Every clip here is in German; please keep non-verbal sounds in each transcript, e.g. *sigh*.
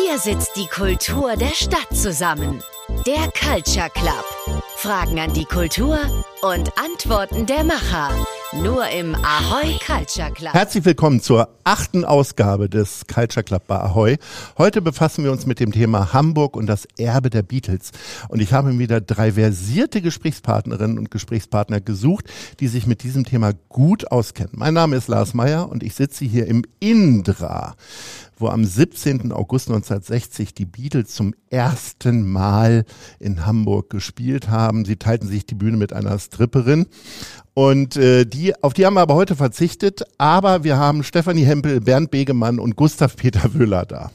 Hier sitzt die Kultur der Stadt zusammen. Der Culture Club. Fragen an die Kultur und Antworten der Macher. Nur im Ahoy Culture Club. Herzlich willkommen zur achten Ausgabe des Culture Club bei Ahoy. Heute befassen wir uns mit dem Thema Hamburg und das Erbe der Beatles. Und ich habe wieder drei versierte Gesprächspartnerinnen und Gesprächspartner gesucht, die sich mit diesem Thema gut auskennen. Mein Name ist Lars Meyer und ich sitze hier im Indra wo am 17. August 1960 die Beatles zum ersten Mal in Hamburg gespielt haben. Sie teilten sich die Bühne mit einer Stripperin und äh, die, auf die haben wir aber heute verzichtet. Aber wir haben Stefanie Hempel, Bernd Begemann und Gustav Peter Wöhler da.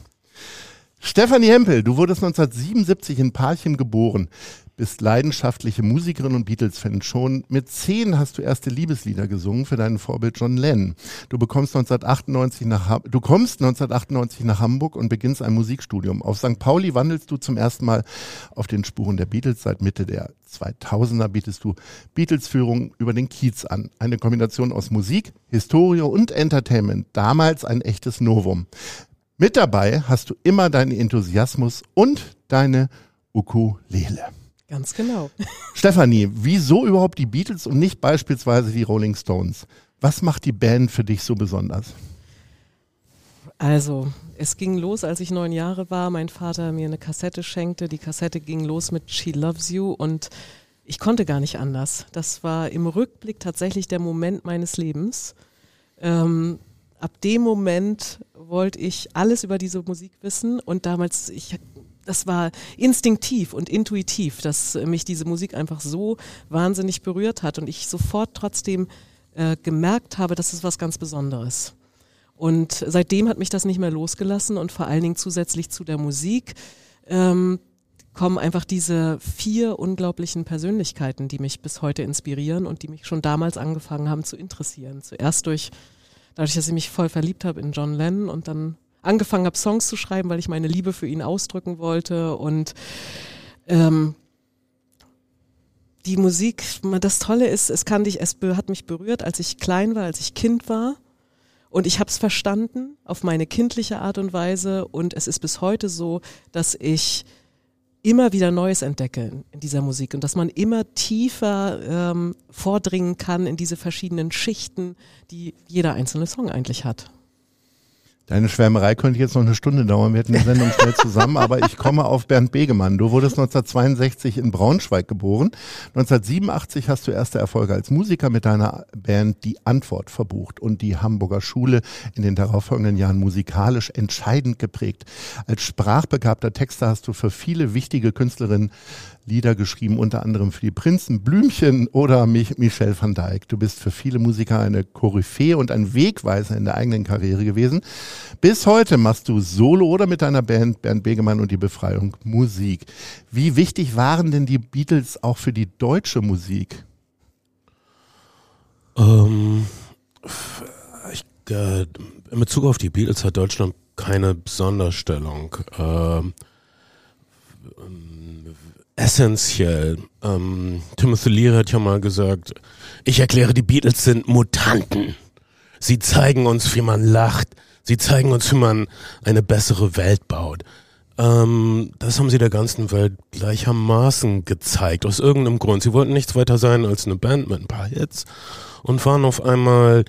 Stefanie Hempel, du wurdest 1977 in Parchim geboren bist leidenschaftliche Musikerin und Beatles-Fan. Schon mit zehn hast du erste Liebeslieder gesungen für deinen Vorbild John Lennon. Du bekommst 1998 nach, du kommst 1998 nach Hamburg und beginnst ein Musikstudium. Auf St. Pauli wandelst du zum ersten Mal auf den Spuren der Beatles. Seit Mitte der 2000er bietest du Beatles-Führung über den Kiez an. Eine Kombination aus Musik, Historie und Entertainment. Damals ein echtes Novum. Mit dabei hast du immer deinen Enthusiasmus und deine Ukulele. Ganz genau. *laughs* Stefanie, wieso überhaupt die Beatles und nicht beispielsweise die Rolling Stones? Was macht die Band für dich so besonders? Also, es ging los, als ich neun Jahre war. Mein Vater mir eine Kassette schenkte. Die Kassette ging los mit She Loves You und ich konnte gar nicht anders. Das war im Rückblick tatsächlich der Moment meines Lebens. Ähm, ab dem Moment wollte ich alles über diese Musik wissen und damals, ich das war instinktiv und intuitiv, dass mich diese Musik einfach so wahnsinnig berührt hat und ich sofort trotzdem äh, gemerkt habe, das ist was ganz Besonderes. Und seitdem hat mich das nicht mehr losgelassen und vor allen Dingen zusätzlich zu der Musik ähm, kommen einfach diese vier unglaublichen Persönlichkeiten, die mich bis heute inspirieren und die mich schon damals angefangen haben zu interessieren. Zuerst durch, dadurch, dass ich mich voll verliebt habe in John Lennon und dann angefangen habe, Songs zu schreiben, weil ich meine Liebe für ihn ausdrücken wollte. Und ähm, die Musik, das Tolle ist, es kann dich, es hat mich berührt, als ich klein war, als ich Kind war. Und ich habe es verstanden auf meine kindliche Art und Weise. Und es ist bis heute so, dass ich immer wieder Neues entdecke in dieser Musik und dass man immer tiefer ähm, vordringen kann in diese verschiedenen Schichten, die jeder einzelne Song eigentlich hat. Deine Schwärmerei könnte jetzt noch eine Stunde dauern. Wir hätten die Sendung schnell zusammen, aber ich komme auf Bernd Begemann. Du wurdest 1962 in Braunschweig geboren. 1987 hast du erste Erfolge als Musiker mit deiner Band Die Antwort verbucht und die Hamburger Schule in den darauffolgenden Jahren musikalisch entscheidend geprägt. Als sprachbegabter Texter hast du für viele wichtige Künstlerinnen Lieder geschrieben, unter anderem für die Prinzen, Blümchen oder Michel van Dijk. Du bist für viele Musiker eine Koryphäe und ein Wegweiser in der eigenen Karriere gewesen. Bis heute machst du Solo oder mit deiner Band Bernd Begemann und die Befreiung Musik. Wie wichtig waren denn die Beatles auch für die deutsche Musik? Ähm, ich, äh, in Bezug auf die Beatles hat Deutschland keine Sonderstellung. Ähm, essentiell. Ähm, Timothy Leary hat ja mal gesagt, ich erkläre, die Beatles sind Mutanten. Sie zeigen uns, wie man lacht. Sie zeigen uns, wie man eine bessere Welt baut. Ähm, das haben sie der ganzen Welt gleichermaßen gezeigt, aus irgendeinem Grund. Sie wollten nichts weiter sein als eine Band mit ein paar Hits und waren auf einmal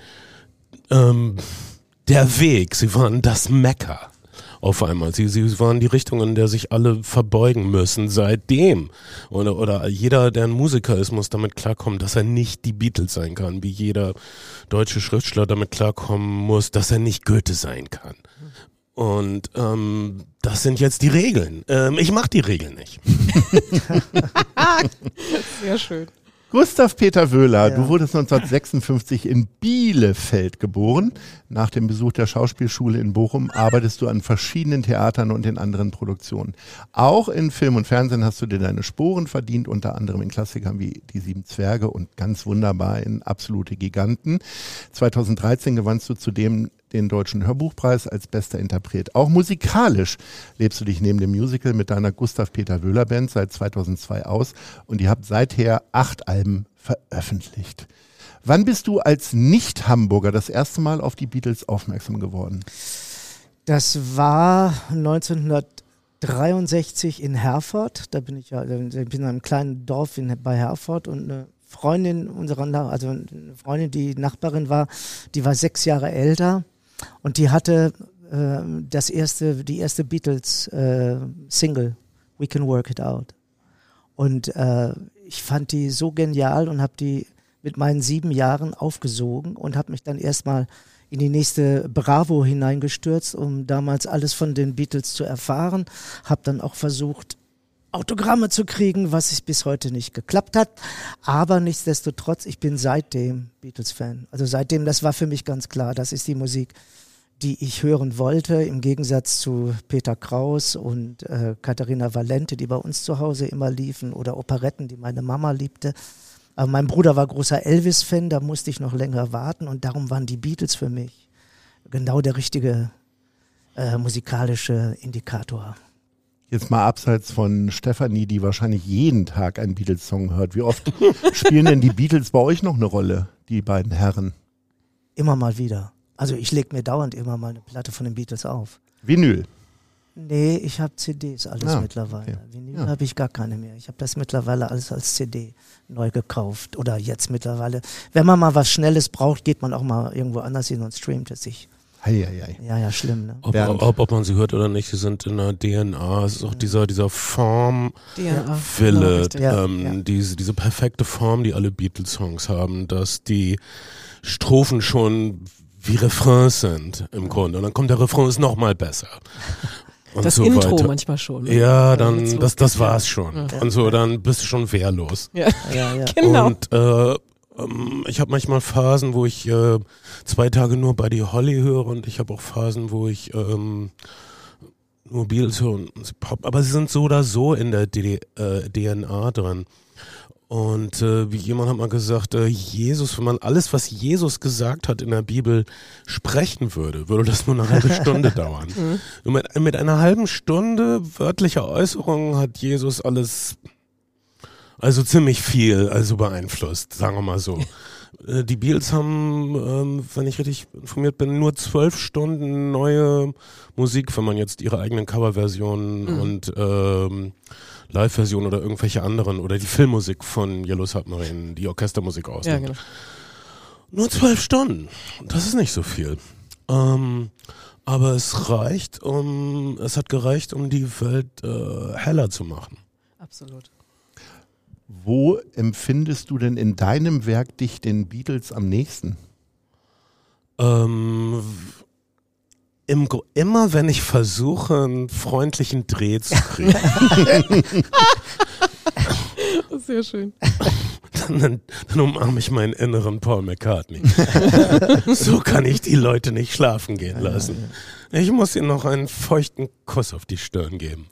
ähm, der Weg. Sie waren das Mecker auf einmal. Sie, sie waren die Richtung, in der sich alle verbeugen müssen seitdem. Oder, oder jeder, der ein Musiker ist, muss damit klarkommen, dass er nicht die Beatles sein kann, wie jeder deutsche Schriftsteller damit klarkommen muss, dass er nicht Goethe sein kann. Und ähm, das sind jetzt die Regeln. Ähm, ich mache die Regeln nicht. *laughs* Sehr schön. Gustav Peter Wöhler, ja. du wurdest 1956 in Bielefeld geboren. Nach dem Besuch der Schauspielschule in Bochum arbeitest du an verschiedenen Theatern und in anderen Produktionen. Auch in Film und Fernsehen hast du dir deine Sporen verdient, unter anderem in Klassikern wie Die Sieben Zwerge und ganz wunderbar in Absolute Giganten. 2013 gewannst du zudem den Deutschen Hörbuchpreis als bester Interpret. Auch musikalisch lebst du dich neben dem Musical mit deiner Gustav Peter Wöhler Band seit 2002 aus und ihr habt seither acht Alben veröffentlicht. Wann bist du als Nicht-Hamburger das erste Mal auf die Beatles aufmerksam geworden? Das war 1963 in Herford. Da bin ich ja, ich bin in einem kleinen Dorf in, bei Herford und eine Freundin unserer, also eine Freundin, die Nachbarin war, die war sechs Jahre älter und die hatte äh, das erste, die erste Beatles äh, We Can Work It Out. Und äh, ich fand die so genial und habe die mit meinen sieben Jahren aufgesogen und habe mich dann erstmal in die nächste Bravo hineingestürzt, um damals alles von den Beatles zu erfahren. Habe dann auch versucht, Autogramme zu kriegen, was es bis heute nicht geklappt hat. Aber nichtsdestotrotz, ich bin seitdem Beatles-Fan. Also seitdem, das war für mich ganz klar, das ist die Musik, die ich hören wollte, im Gegensatz zu Peter Kraus und äh, Katharina Valente, die bei uns zu Hause immer liefen, oder Operetten, die meine Mama liebte. Aber mein Bruder war großer Elvis-Fan, da musste ich noch länger warten und darum waren die Beatles für mich genau der richtige äh, musikalische Indikator. Jetzt mal abseits von Stefanie, die wahrscheinlich jeden Tag einen Beatles-Song hört. Wie oft *laughs* spielen denn die Beatles bei euch noch eine Rolle, die beiden Herren? Immer mal wieder. Also ich lege mir dauernd immer mal eine Platte von den Beatles auf. Vinyl. Nee, ich habe CDs alles Ah, mittlerweile. okay. Vinyl Ja. habe ich gar keine mehr. Ich habe das mittlerweile alles als CD neu gekauft. Oder jetzt mittlerweile. Wenn man mal was Schnelles braucht, geht man auch mal irgendwo anders hin und streamt es sich. Heieiei. Ja, ja, schlimm, ne? Ob, ob, ob man sie hört oder nicht, sie sind in der DNA. Es ist auch dieser, dieser Form. Wille. Ja, ähm, ja. Diese, diese perfekte Form, die alle Beatles-Songs haben, dass die Strophen schon wie Refrains sind im Grunde. Und dann kommt der Refrain, ist noch mal besser. Und Das so Intro weiter. manchmal schon. ne? Ja, dann, es das, das war's schon. Ja. Und so, dann bist du schon wehrlos. Ja, Ja, ja. *laughs* genau. Und äh, ähm, ich habe manchmal Phasen, wo ich äh, zwei Tage nur Buddy Holly höre und ich habe auch Phasen, wo ich ähm, nur Beatles höre und Pop. Aber sie sind so oder so in der D äh, DNA drin. Und äh, wie jemand hat mal gesagt, äh, Jesus, wenn man alles, was Jesus gesagt hat in der Bibel sprechen würde, würde das nur eine halbe Stunde *laughs* dauern. Nur mit, mit einer halben Stunde wörtlicher Äußerung hat Jesus alles also ziemlich viel, also beeinflusst, sagen wir mal so. Äh, Die Beatles haben, ähm, wenn ich richtig informiert bin, nur zwölf Stunden neue Musik, wenn man jetzt ihre eigenen Coverversionen Mhm. und ähm, Live-Versionen oder irgendwelche anderen oder die Filmmusik von Yellow Submarine, die Orchestermusik Ja, ausnimmt. genau. Nur zwölf Stunden. Das ist nicht so viel. Ähm, aber es reicht, um, es hat gereicht, um die Welt äh, heller zu machen. Absolut. Wo empfindest du denn in deinem Werk dich den Beatles am nächsten? Ähm, im, immer wenn ich versuche, einen freundlichen Dreh zu kriegen, *laughs* Sehr schön. dann, dann umarme ich meinen inneren Paul McCartney. *laughs* so kann ich die Leute nicht schlafen gehen lassen. Ich muss ihnen noch einen feuchten Kuss auf die Stirn geben.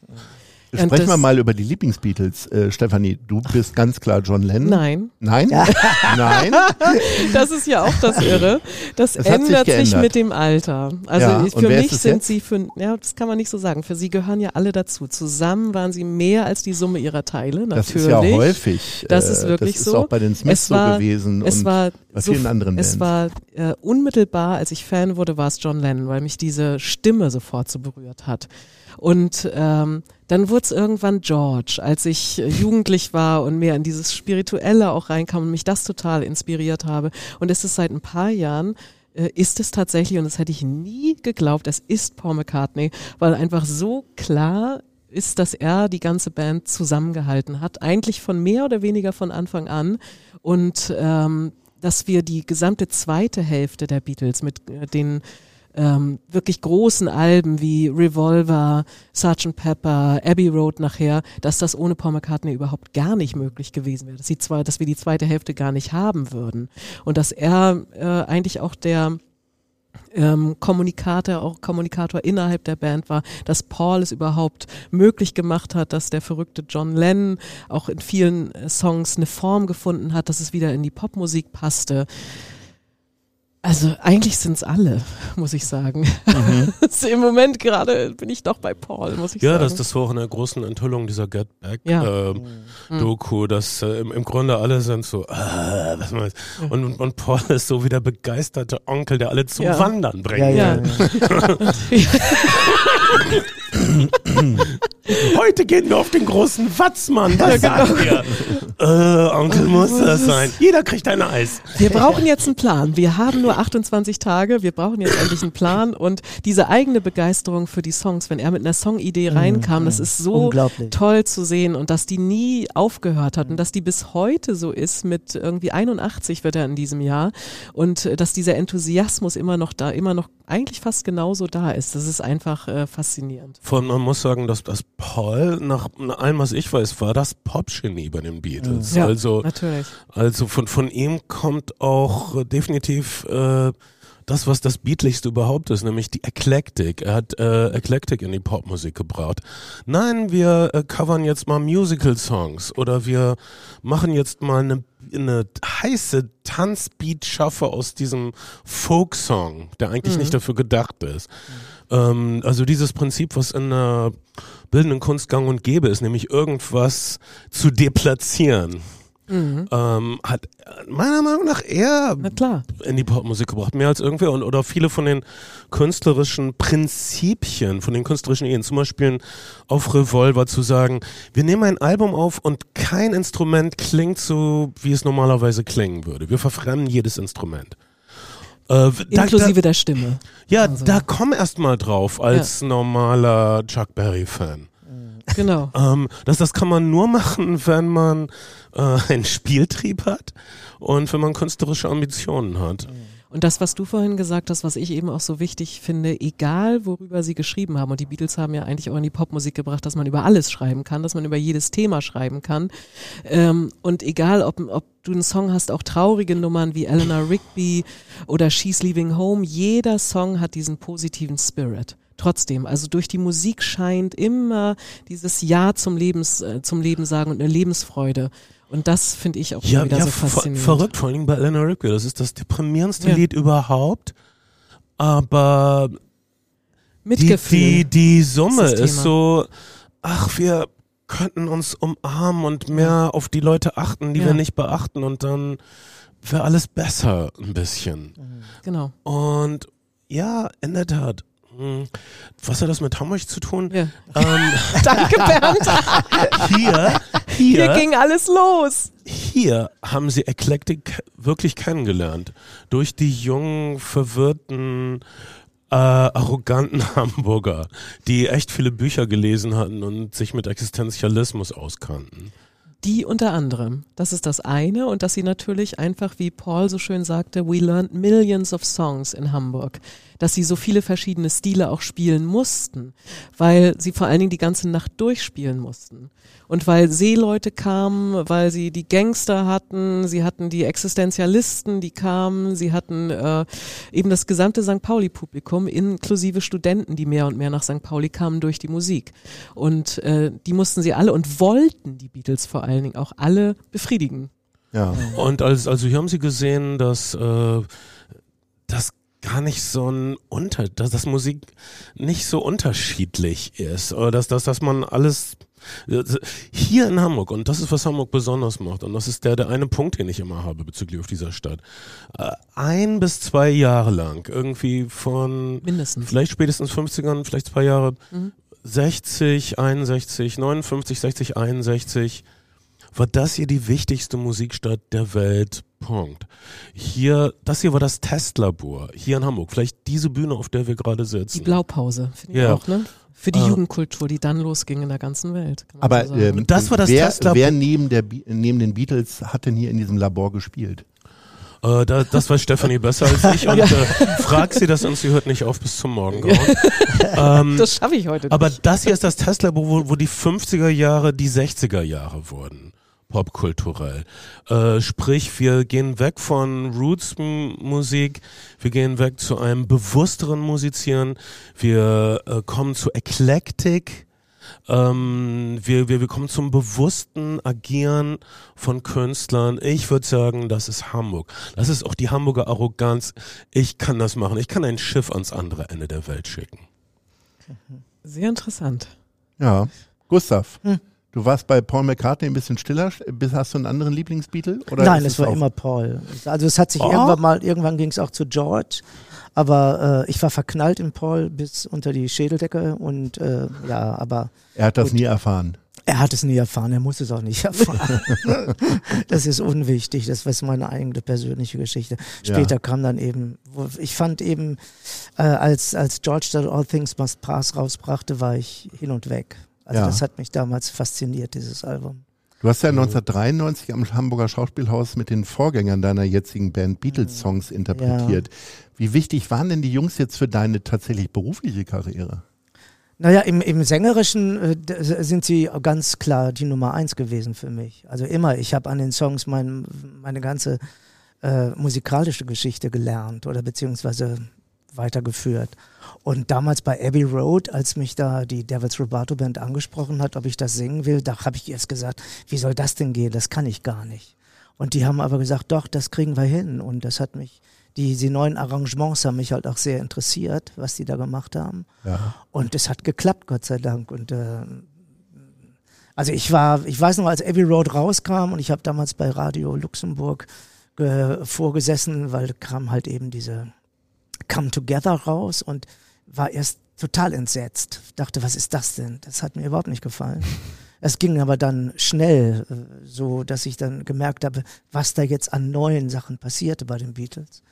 Sprechen wir das- mal über die Lieblingsbeatles. Äh, Stefanie, du bist ganz klar John Lennon. Nein, Nein? *laughs* Nein? das ist ja auch das Irre. Das Es sich ändert sich, geändert. mit dem Alter. Also Ja, für mich es sind jetzt? sie für, ja, das kann man nicht so sagen. Für sie gehören ja alle dazu. Zusammen waren sie mehr als die Summe ihrer Teile, Das natürlich. ist ja häufig. Das äh, ist wirklich das ist so. auch bei den Smiths Es so war- gewesen Es und war bei so, vielen anderen es Bands. war äh, unmittelbar, als ich Fan wurde, war es John Lennon, weil mich diese Stimme sofort so berührt hat. Und ähm, dann wurde es irgendwann George, als ich äh, jugendlich war und mehr in dieses Spirituelle auch reinkam und mich das total inspiriert habe. Und es ist seit ein paar Jahren, äh, ist es tatsächlich, und das hätte ich nie geglaubt, es ist Paul McCartney, weil einfach so klar ist, dass er die ganze Band zusammengehalten hat, eigentlich von mehr oder weniger von Anfang an. Und ähm, dass wir die gesamte zweite Hälfte der Beatles mit äh, den ähm, wirklich großen Alben wie Revolver, Sgt. Pepper, Abbey Road nachher, dass das ohne Paul McCartney überhaupt gar nicht möglich gewesen wäre, dass, die zwei, dass wir die zweite Hälfte gar nicht haben würden und dass er äh, eigentlich auch der ähm, Kommunikator, auch Kommunikator innerhalb der Band war, dass Paul es überhaupt möglich gemacht hat, dass der verrückte John Lennon auch in vielen äh, Songs eine Form gefunden hat, dass es wieder in die Popmusik passte. Also eigentlich sind es alle, *laughs* muss ich sagen. Mhm. *laughs* Im Moment gerade bin ich doch bei Paul, muss ich ja, sagen. Ja, das, das war auch in der großen Enthüllung dieser Get Back ja. äh, mhm. Doku, dass äh, im, im, Grunde alle sind so, äh, was man und, und, und Paul ist so wie der begeisterte Onkel, der alle zum Ja. Wandern bringt. Ja, ja, ja. *laughs* *clears throat* Heute gehen wir auf den großen Watzmann, was sagt ihr? Äh, Onkel muss das sein. Jeder kriegt ein Eis. Wir brauchen jetzt einen Plan. Wir haben nur 28 Tage. Wir brauchen jetzt endlich einen Plan. Und diese eigene Begeisterung für die Songs, wenn er mit einer Songidee reinkam, das ist so toll zu sehen und dass die nie aufgehört hat und dass die bis heute so ist. Mit irgendwie 81 wird er in diesem Jahr und äh, dass dieser Enthusiasmus immer noch da, immer noch eigentlich fast genauso da ist. Das ist einfach äh, faszinierend. Von, man muss sagen, dass das Paul, nach allem, was ich weiß, war das Popgenie bei den Beatles. Ja, also, natürlich. also von, von ihm kommt auch äh, definitiv äh, das, was das Beatlichste überhaupt ist, nämlich die Eklektik. Er hat äh, Eklektik in die Popmusik gebracht. Nein, wir äh, covern jetzt mal Musical-Songs oder wir machen jetzt mal eine, eine heiße Tanzbeat-Schaffe aus diesem Folk-Song, der eigentlich Mhm. nicht dafür gedacht ist. Ähm, also dieses Prinzip, was in der bildenden Kunst gang und gäbe ist, nämlich irgendwas zu deplatzieren, Mhm. ähm, hat meiner Meinung nach eher Na klar. in die Popmusik gebracht, mehr als irgendwer und oder viele von den künstlerischen Prinzipien, von den künstlerischen Ideen, zum Beispiel auf Revolver zu sagen, wir nehmen ein Album auf und kein Instrument klingt so, wie es normalerweise klingen würde. Wir verfremden jedes Instrument. Äh, da- Inklusive da, der Stimme. ja, also. da komm erst mal drauf als normaler Chuck Berry-Fan. Genau. *laughs* Ähm, das, das kann man nur machen, wenn man äh, einen Spieltrieb hat und wenn man künstlerische Ambitionen hat. Und das, was du vorhin gesagt hast, was ich eben auch so wichtig finde, egal worüber sie geschrieben haben, und die Beatles haben ja eigentlich auch in die Popmusik gebracht, dass man über alles schreiben kann, dass man über jedes Thema schreiben kann. Ähm, und egal, ob, ob du einen Song hast, auch traurige Nummern wie Eleanor Rigby oder She's Leaving Home, jeder Song hat diesen positiven Spirit. Trotzdem, also durch die Musik scheint immer dieses Ja zum Lebens, äh, zum Leben sagen und eine Lebensfreude. Und das finde ich auch Ja, wieder ja so ver faszinierend. verrückt, vor allem bei Eleanor Rigby. Das ist das deprimierendste Ja. Lied überhaupt. Aber die, Mitgefühl. die, die Summe ist ist so, ach, wir könnten uns umarmen und mehr auf die Leute achten, die wir nicht beachten und dann wäre alles besser ein bisschen. genau. Und ja, in der Tat. Hm, Was hat das mit Hamburg zu tun? Ja. Ähm, *laughs* Danke, Bernd. *laughs* hier, Hier hier, ging alles los. hier haben sie Eklektik wirklich kennengelernt. Durch die jungen, verwirrten, äh, arroganten *laughs* Hamburger, die echt viele Bücher gelesen hatten und sich mit Existenzialismus auskannten. Die unter anderem. Das ist das eine. Und dass sie natürlich einfach, wie Paul so schön sagte, we learned millions of songs in Hamburg. Dass sie so viele verschiedene Stile auch spielen mussten, weil sie vor allen Dingen die ganze Nacht durchspielen mussten. Und weil Seeleute kamen, weil sie die Gangster hatten, sie hatten die Existenzialisten, die kamen, sie hatten äh, eben das gesamte St. Pauli-Publikum, inklusive Studenten, die mehr und mehr nach St. Pauli kamen durch die Musik. Und äh, die mussten sie alle und wollten die Beatles vor allen Dingen auch alle befriedigen. Ja. Und als, also hier haben sie gesehen, dass äh, das gar nicht so ein Unter, dass das Musik nicht so unterschiedlich ist. Oder dass, dass, dass man alles hier in Hamburg, und das ist, was Hamburg besonders macht, und das ist der, der eine Punkt, den ich immer habe bezüglich auf dieser Stadt. Äh, ein bis zwei Jahre lang, irgendwie von Mindestens. vielleicht spätestens 50ern, vielleicht zwei Jahre, Mhm. 60, 61, 59, 60, 61, war das hier die wichtigste Musikstadt der Welt. Punkt. Hier, das hier war das Testlabor, hier in Hamburg. Vielleicht diese Bühne, auf der wir gerade sitzen. Die Blaupause, finde ich Ja. auch, ne? Für die Ah. Jugendkultur, die dann losging in der ganzen Welt. Aber so ähm, das war das wer, Testlabor. wer neben, der, Be- neben den Beatles hat denn hier in diesem Labor gespielt? Äh, da, das weiß Stefanie besser als ich und *laughs* äh, frag sie das und sie hört nicht auf bis zum Morgengrauen. *laughs* ähm, das schaffe ich heute aber nicht. das hier ist das Testlabor, wo, wo die 50er Jahre die 60er Jahre wurden. Popkulturell. Äh, sprich, wir gehen weg von Roots-Musik, wir gehen weg zu einem bewussteren Musizieren, wir äh, kommen zu Eklektik, Ähm, wir, wir, wir kommen zum bewussten Agieren von Künstlern. Ich würde sagen, das ist Hamburg. Das ist auch die Hamburger Arroganz. Ich kann das machen. Ich kann ein Schiff ans andere Ende der Welt schicken. Sehr interessant. Ja. Gustav, hm. Du warst bei Paul McCartney ein bisschen stiller. Hast du einen anderen Lieblingsbeatle? Nein, es war immer Paul. Also es hat sich oh. irgendwann mal, irgendwann ging es auch zu George. Aber äh, ich war verknallt in Paul bis unter die Schädeldecke und äh, ja, aber. Er hat das gut. nie erfahren. Er hat es nie erfahren, er muss es auch nicht *laughs* erfahren. das ist unwichtig, das ist meine eigene persönliche Geschichte. Später ja. kam dann eben, ich fand eben, äh, als, als George That All Things Must Pass rausbrachte, war ich hin und weg. Also ja. das hat mich damals fasziniert, dieses Album. Du hast ja 1993 am Hamburger Schauspielhaus mit den Vorgängern deiner jetzigen Band Beatles Songs interpretiert. Ja. Wie wichtig waren denn die Jungs jetzt für deine tatsächlich berufliche Karriere? Naja, im, im Sängerischen äh, sind sie ganz klar die Nummer eins gewesen für mich. Also immer, ich habe an den Songs mein, meine ganze äh, musikalische Geschichte gelernt oder beziehungsweise weitergeführt. Und damals bei Abbey Road, als mich da die Devil's Rubato Band angesprochen hat, ob ich das singen will, da habe ich erst gesagt, wie soll das denn gehen? Das kann ich gar nicht. Und die haben aber gesagt, doch, das kriegen wir hin. Und das hat mich, die, die neuen Arrangements haben mich halt auch sehr interessiert, was die da gemacht haben. Ja. Und es hat geklappt, Gott sei Dank. Und äh, also ich war, ich weiß noch, als Abbey Road rauskam und ich habe damals bei Radio Luxemburg äh, vorgesessen, weil kam halt eben diese Come Together raus und war erst total entsetzt. Dachte, was ist das denn? Das hat mir überhaupt nicht gefallen. *laughs* Es ging aber dann schnell, äh, so dass ich dann gemerkt habe, was da jetzt an neuen Sachen passierte bei den Beatles.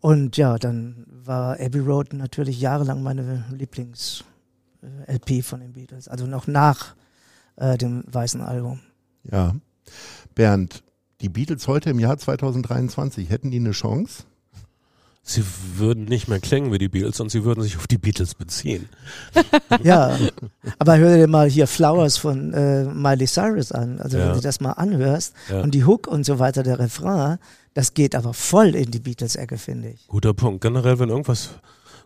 Und ja, dann war Abbey Road natürlich jahrelang meine Lieblings-LP äh, von den Beatles, also noch nach äh, dem weißen Album. Ja. Bernd, die Beatles heute im Jahr 2023, hätten die eine Chance? Sie würden nicht mehr klingen wie die Beatles und sie würden sich auf die Beatles beziehen. *laughs* ja, aber hör dir mal hier Flowers von äh, Miley Cyrus an. Also ja. wenn du das mal anhörst ja. und die Hook und so weiter, der Refrain, das geht aber voll in die Beatles-Ecke, finde ich. Guter Punkt. Generell, wenn irgendwas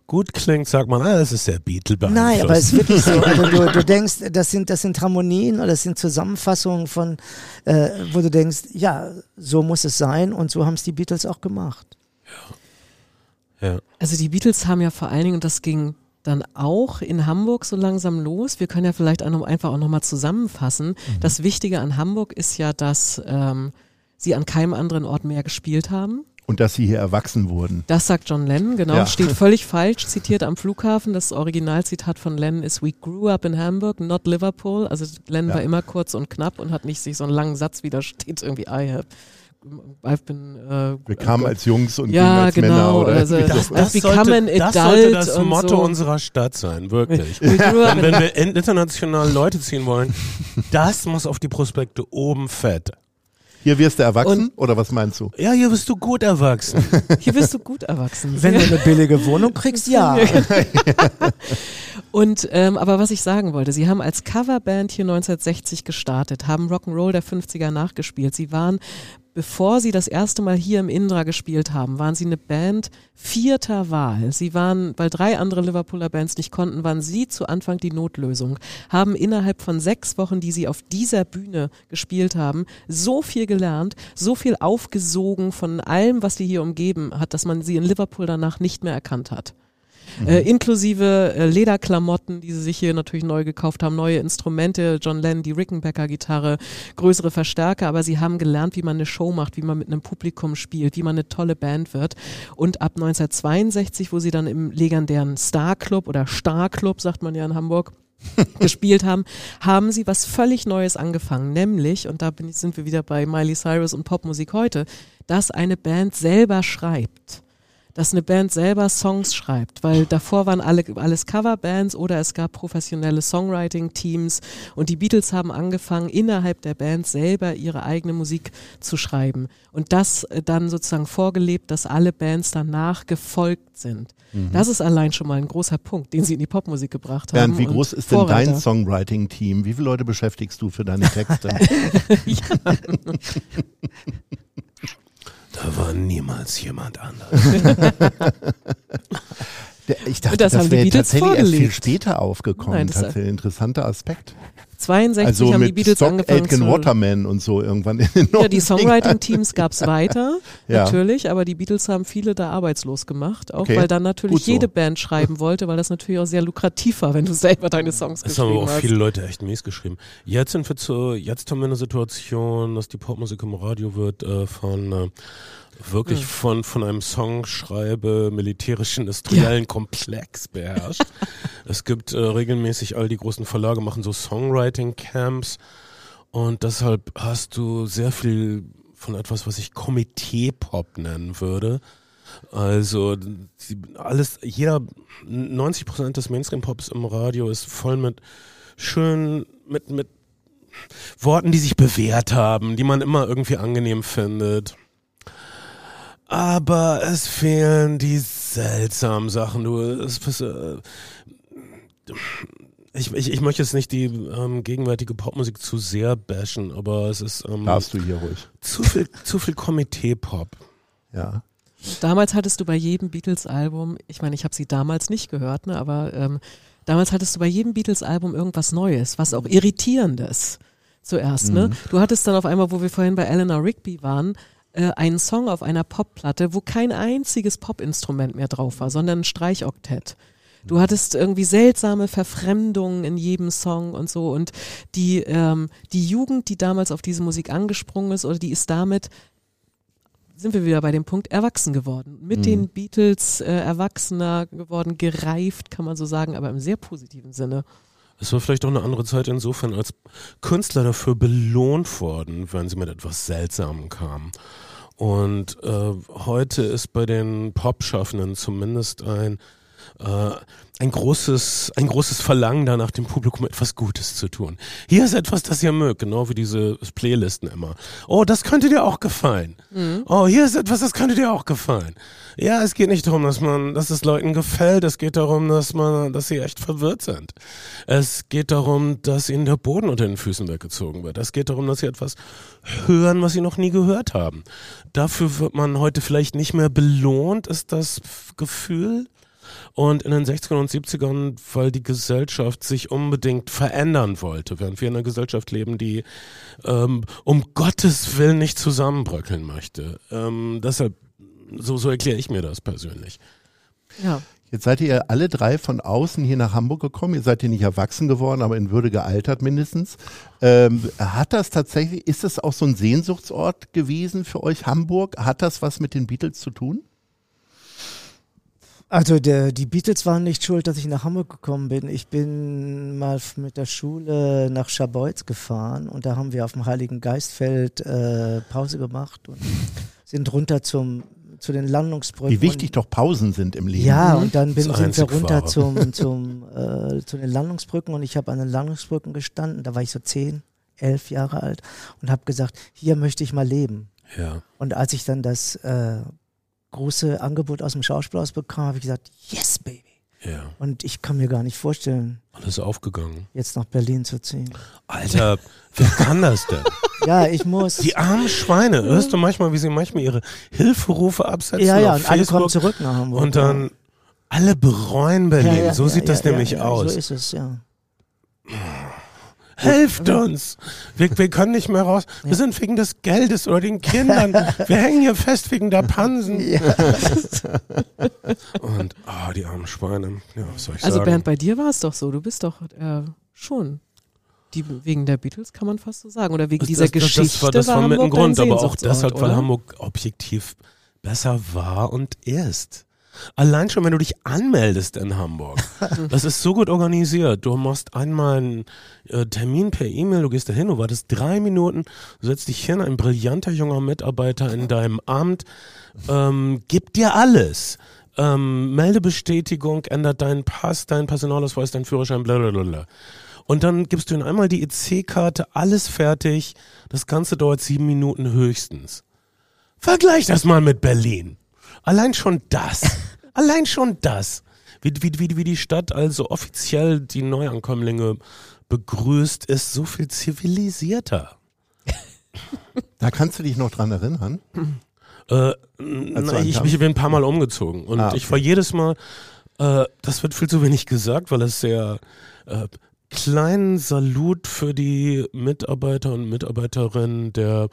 gut klingt, sagt man, ah, das ist der Beatle Nein, aber es ist wirklich so. Also du, du denkst, das sind, das sind Harmonien oder das sind Zusammenfassungen von, äh, wo du denkst, ja, so muss es sein und so haben es die Beatles auch gemacht. Also die Beatles haben ja vor allen Dingen, und das ging dann auch in Hamburg so langsam los. Wir können ja vielleicht einfach auch nochmal zusammenfassen. Mhm. Das Wichtige an Hamburg ist ja, dass ähm, sie an keinem anderen Ort mehr gespielt haben. Und dass sie hier erwachsen wurden. Das sagt John Lennon, genau. Ja. Steht *laughs* völlig falsch, zitiert am Flughafen. Das Originalzitat von Lennon ist, we grew up in Hamburg, not Liverpool. Also Lennon ja. war immer kurz und knapp und hat nicht sich so einen langen Satz wieder steht irgendwie I have I've been, äh, wir kamen äh, als Jungs und ja, als genau, Männer. Oder also das, das, das, sollte, das sollte das Motto so. unserer Stadt sein, wirklich. und wenn wir international Leute ziehen wollen, das muss auf die Prospekte oben fett. Hier wirst du erwachsen und, oder was meinst du? Ja, hier wirst du gut erwachsen. *laughs* Hier wirst du gut erwachsen. Wenn du eine billige Wohnung kriegst, ja. *laughs* und ähm, aber was ich sagen wollte, sie haben als Coverband hier 1960 gestartet, haben Rock'n'Roll der 50er nachgespielt. Sie waren bevor sie das erste Mal hier im Indra gespielt haben, waren sie eine Band vierter Wahl. Sie waren, weil drei andere Liverpooler Bands nicht konnten, waren sie zu Anfang die Notlösung, haben innerhalb von sechs Wochen, die sie auf dieser Bühne gespielt haben, so viel gelernt, so viel aufgesogen von allem, was sie hier umgeben hat, dass man sie in Liverpool danach nicht mehr erkannt hat. Mhm. Äh, inklusive äh, Lederklamotten, die sie sich hier natürlich neu gekauft haben, neue Instrumente, John Lennon, die Rickenbacker-Gitarre, größere Verstärker, aber sie haben gelernt, wie man eine Show macht, wie man mit einem Publikum spielt, wie man eine tolle Band wird. Und ab 1962, wo sie dann im legendären Star Club oder Star Club, sagt man ja in Hamburg, *laughs* gespielt haben, haben sie was völlig Neues angefangen, nämlich, und da bin, sind wir wieder bei Miley Cyrus und Popmusik heute, dass eine Band selber schreibt dass eine Band selber Songs schreibt, weil davor waren alle, alles Coverbands oder es gab professionelle Songwriting-Teams und die Beatles haben angefangen, innerhalb der Band selber ihre eigene Musik zu schreiben und das äh, dann sozusagen vorgelebt, dass alle Bands danach gefolgt sind. Mhm. Das ist allein schon mal ein großer Punkt, den sie in die Popmusik gebracht haben. Bernd, wie groß ist denn Vorreiter. dein Songwriting-Team? Wie viele Leute beschäftigst du für deine Texte? *laughs* *laughs* Da war niemals jemand anders. *laughs* Ich dachte, das das, haben die wäre Beatles tatsächlich erst viel vorgelegt. später aufgekommen. Nein, das- tatsächlich ein interessanter Aspekt. 62 Also haben die Beatles Stock angefangen Aitken zu Waterman und so irgendwann in den Ja, die 90ern. Songwriting-Teams *laughs* gab's weiter, Ja. natürlich, aber die Beatles haben viele da arbeitslos gemacht, auch Okay, weil dann natürlich so. jede Band schreiben *laughs* wollte, weil das natürlich auch sehr lukrativ war, wenn du selber deine Songs Es haben aber geschrieben auch hast. viele Leute echt mies geschrieben. Jetzt sind wir zu, jetzt haben wir eine Situation, dass die Popmusik im Radio wird äh, von äh, wirklich Hm. von von einem Songschreibe militärisch-industriellen Komplex beherrscht. *laughs* es gibt äh, regelmäßig all die großen Verlage machen so Songwriting-Camps und deshalb hast du sehr viel von etwas, was ich Komitee-Pop nennen würde. Also alles, jeder 90 Prozent des Mainstream-Pops im Radio ist voll mit schön, mit mit Worten, die sich bewährt haben, die man immer irgendwie angenehm findet. Aber es fehlen die seltsamen Sachen. Du, es, es, äh, ich, ich, ich möchte jetzt nicht die ähm, gegenwärtige Popmusik zu sehr bashen, aber es ist ähm, Darfst du hier ruhig. zu viel, *laughs* zu viel Komitee-Pop. Ja. Damals hattest du bei jedem Beatles-Album, ich meine, ich habe sie damals nicht gehört, ne, aber ähm, damals hattest du bei jedem Beatles-Album irgendwas Neues, was auch irritierendes zuerst. Ne? Du hattest dann auf einmal, wo wir vorhin bei Eleanor Rigby waren, äh, einen Song auf einer Popplatte, wo kein einziges Popinstrument mehr drauf war, sondern ein Streichoktett. Du hattest irgendwie seltsame Verfremdungen in jedem Song und so. Und die, ähm, die Jugend, die damals auf diese Musik angesprungen ist, oder die ist damit sind wir wieder bei dem Punkt erwachsen geworden. Mit den Beatles äh, erwachsener geworden, gereift, kann man so sagen, aber im sehr positiven Sinne. Es war vielleicht auch eine andere Zeit insofern, als Künstler dafür belohnt wurden, wenn sie mit etwas Seltsamem kamen. Und äh, heute ist bei den Pop-Schaffenden zumindest ein äh, ein großes, ein großes Verlangen danach, dem Publikum etwas Gutes zu tun. Hier ist etwas, das ihr mögt, genau wie diese Playlisten immer. Oh, das könnte dir auch gefallen. Oh, hier ist etwas, das könnte dir auch gefallen. Ja, es geht nicht darum, dass man, dass es Leuten gefällt. Es geht darum, dass man, dass sie echt verwirrt sind. Es geht darum, dass ihnen der Boden unter den Füßen weggezogen wird. Es geht darum, dass sie etwas hören, was sie noch nie gehört haben. Dafür wird man heute vielleicht nicht mehr belohnt, ist das Gefühl. Und in den 60ern und 70ern, weil die Gesellschaft sich unbedingt verändern wollte, während wir in einer Gesellschaft leben, die ähm, um Gottes Willen nicht zusammenbröckeln möchte. Ähm, deshalb, so, so erkläre ich mir das persönlich. Ja. Jetzt seid ihr alle drei von außen hier nach Hamburg gekommen. Ihr seid hier nicht erwachsen geworden, aber in Würde gealtert mindestens. Ähm, hat das tatsächlich, ist das auch so ein Sehnsuchtsort gewesen für euch, Hamburg? Hat das was mit den Beatles zu tun? Also der, die Beatles waren nicht schuld, dass ich nach Hamburg gekommen bin. Ich bin mal mit der Schule nach Scharbeutz gefahren und da haben wir auf dem Heiligen Geistfeld äh, Pause gemacht und sind runter zum, zu den Landungsbrücken. Wie wichtig doch Pausen sind im Leben. Ja, und dann bin, sind wir runter zum, *laughs* zum, äh, zu den Landungsbrücken und ich habe an den Landungsbrücken gestanden. Da war ich so zehn, elf Jahre alt und habe gesagt, hier möchte ich mal leben. Ja. Und als ich dann das äh, große Angebot aus dem Schauspielhaus bekam, habe ich gesagt, yes, baby. Ja. Und ich kann mir gar nicht vorstellen, Alles aufgegangen. jetzt nach Berlin zu ziehen. Alter, wer kann das denn? *laughs* Ja, ich muss. Die armen Schweine. Hörst du manchmal, wie sie manchmal ihre Hilferufe absetzen ja, ja, und alle kommen Facebook? zurück nach Hamburg. Und dann alle bereuen ja. Berlin. Ja, ja, so ja, sieht das ja, nämlich ja, aus. So ist es, ja. Helft uns! Wir, wir können nicht mehr raus. Wir sind wegen des Geldes oder den Kindern. Wir hängen hier fest wegen der Pansen. *laughs* Und, ah, die armen Schweine. Ja, was soll ich Also sagen? Bernd, bei dir war es doch so. Du bist doch äh, schon. Die, wegen der Beatles kann man fast so sagen. Oder wegen dieser das, das, Geschichte. Das war, das war mit Hamburg ein Grund, aber auch deshalb, weil oder? Hamburg objektiv besser war und ist. Allein schon, wenn du dich anmeldest in Hamburg. *laughs* Das ist so gut organisiert. Du machst einmal einen äh, Termin per E-Mail, du gehst dahin, du wartest drei Minuten, du setzt dich hin, ein brillanter junger Mitarbeiter in deinem Amt, ähm, gibt dir alles. Ähm, Meldebestätigung, ändert deinen Pass, deinen Personalausweis, deinen Führerschein, blablabla. Und dann gibst du ihnen einmal die EC-Karte, alles fertig. Das Ganze dauert sieben Minuten höchstens. Vergleich das mal mit Berlin. Allein schon das. *laughs* Allein schon das. Wie, wie, wie, wie die Stadt also offiziell die Neuankömmlinge begrüßt, ist so viel zivilisierter. *laughs* Da kannst du dich noch dran erinnern. Äh, na, ich, ich bin ein paar Mal umgezogen und Ah, okay. ich war jedes Mal Äh, das wird viel zu wenig gesagt, weil es sehr äh, kleinen Salut für die Mitarbeiter und Mitarbeiterinnen der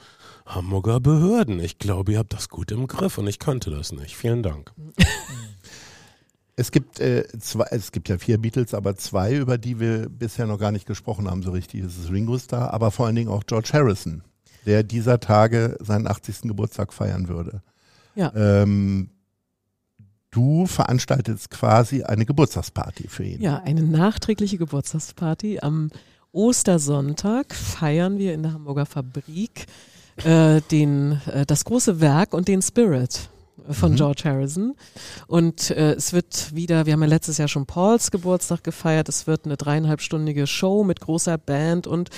Hamburger Behörden. Ich glaube, ihr habt das gut im Griff und ich kannte das nicht. Vielen Dank. *laughs* Es gibt äh, zwei, es gibt ja vier Beatles, aber zwei, über die wir bisher noch gar nicht gesprochen haben, so richtig. Das ist Ringo Starr, aber vor allen Dingen auch George Harrison, der dieser Tage seinen 80. Geburtstag feiern würde. Ja. Ähm, du veranstaltest quasi eine Geburtstagsparty für ihn. Ja, eine nachträgliche Geburtstagsparty. Am Ostersonntag feiern wir in der Hamburger Fabrik äh, den, äh, das große Werk und den Spirit von Mhm. George Harrison. Und äh, es wird wieder, wir haben ja letztes Jahr schon Pauls Geburtstag gefeiert, es wird eine dreieinhalbstündige Show mit großer Band und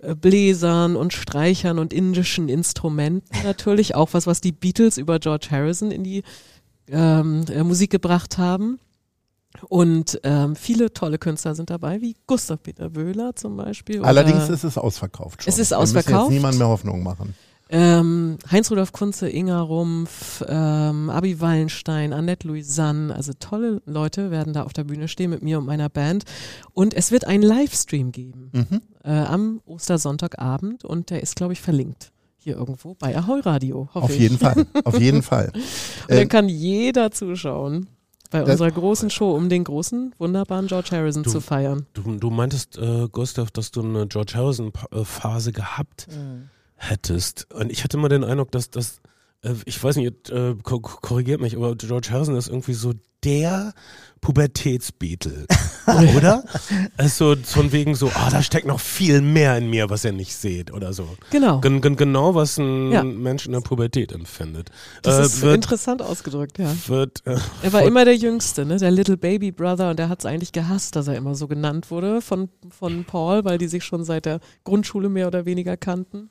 äh, Bläsern und Streichern und indischen Instrumenten *laughs* natürlich. Auch was, was die Beatles über George Harrison in die ähm, äh, Musik gebracht haben. Und ähm, viele tolle Künstler sind dabei, wie Gustav Peter Wöhler zum Beispiel. Allerdings ist es ausverkauft schon. Es ist ausverkauft. jetzt niemand mehr Hoffnung machen. ähm, Heinz-Rudolf Kunze, Inga Rumpf, ähm, Abi Wallenstein, Annette Louisanne, also tolle Leute werden da auf der Bühne stehen mit mir und meiner Band. Und es wird einen Livestream geben Mhm. äh, am Ostersonntagabend und der ist, glaube ich, verlinkt. Hier irgendwo bei Ahoi Radio, hoffe Auf ich. jeden Fall. Auf jeden *laughs* Fall. Und dann Ähm, kann jeder zuschauen bei Das- unserer großen Show, um den großen, wunderbaren George Harrison Du- zu feiern. Du, du meintest, äh, Gustav, dass du eine George Harrison-Phase gehabt hättest. Und ich hatte immer den Eindruck, dass das, äh, ich weiß nicht, äh, ko- korrigiert mich, aber George Harrison ist irgendwie so der Pubertätsbeetle, *laughs* oder? Also von wegen so, ah, da steckt noch viel mehr in mir, was ihr nicht seht oder so. Genau. Gen gen genau, was ein Ja. Mensch in der Pubertät empfindet. Das Äh, ist wird, interessant ausgedrückt, ja. wird, äh, Er war immer der Jüngste, ne? der Little Baby Brother und der hat es eigentlich gehasst, dass er immer so genannt wurde von, von Paul, weil die sich schon seit der Grundschule mehr oder weniger kannten.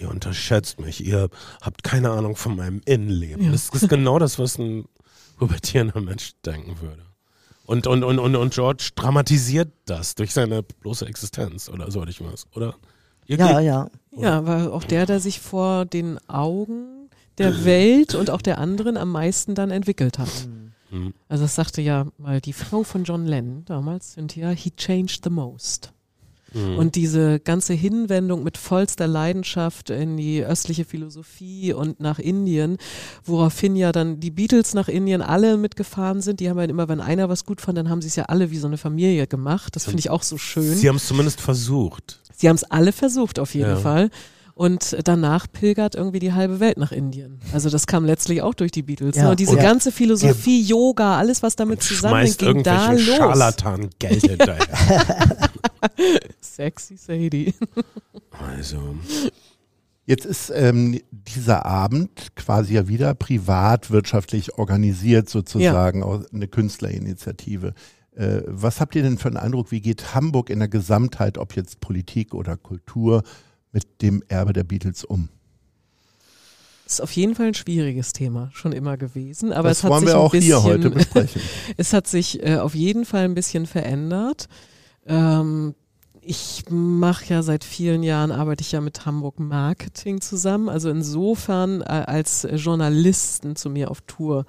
Ihr unterschätzt mich. Ihr habt keine Ahnung von meinem Innenleben. Ja. Das ist genau das, was ein pubertierender Mensch denken würde. Und, und, und, und, und George dramatisiert das durch seine bloße Existenz oder so ich was, oder? Ihr Ja, geht- ja. Ja, war auch der, der sich vor den Augen der Welt und auch der anderen am meisten dann entwickelt hat. Hm. Also das sagte ja mal die Frau von John Lennon damals, Cynthia, he changed the most. Hm. Und diese ganze Hinwendung mit vollster Leidenschaft in die östliche Philosophie und nach Indien, woraufhin ja dann die Beatles nach Indien alle mitgefahren sind. Die haben ja immer, wenn einer was gut fand, dann haben sie es ja alle wie so eine Familie gemacht. Das finde ich auch so schön. Sie haben es zumindest versucht. Sie haben es alle versucht, auf jeden Ja. Fall. Und danach pilgert irgendwie die halbe Welt nach Indien. Also das kam letztlich auch durch die Beatles. Ja. ne? Und diese Und- ganze Philosophie, Yoga, alles, was damit zusammenhängt, ging da los. Scharlatan Geld *laughs* hinterher. Sexy Sadie. *laughs* also, Jetzt ist ähm, dieser Abend quasi ja wieder privat wirtschaftlich organisiert sozusagen, auch eine Künstlerinitiative. Äh, was habt ihr denn für einen Eindruck, wie geht Hamburg in der Gesamtheit, ob jetzt Politik oder Kultur, mit dem Erbe der Beatles um? Ist auf jeden Fall ein schwieriges Thema, schon immer gewesen. Aber das es hat wollen sich wir ein auch bisschen, hier heute besprechen. *laughs* Es hat sich äh, auf jeden Fall ein bisschen verändert. Ähm, ich mache ja seit vielen Jahren, arbeite ich ja mit Hamburg Marketing zusammen. Also insofern äh, als Journalisten zu mir auf Tour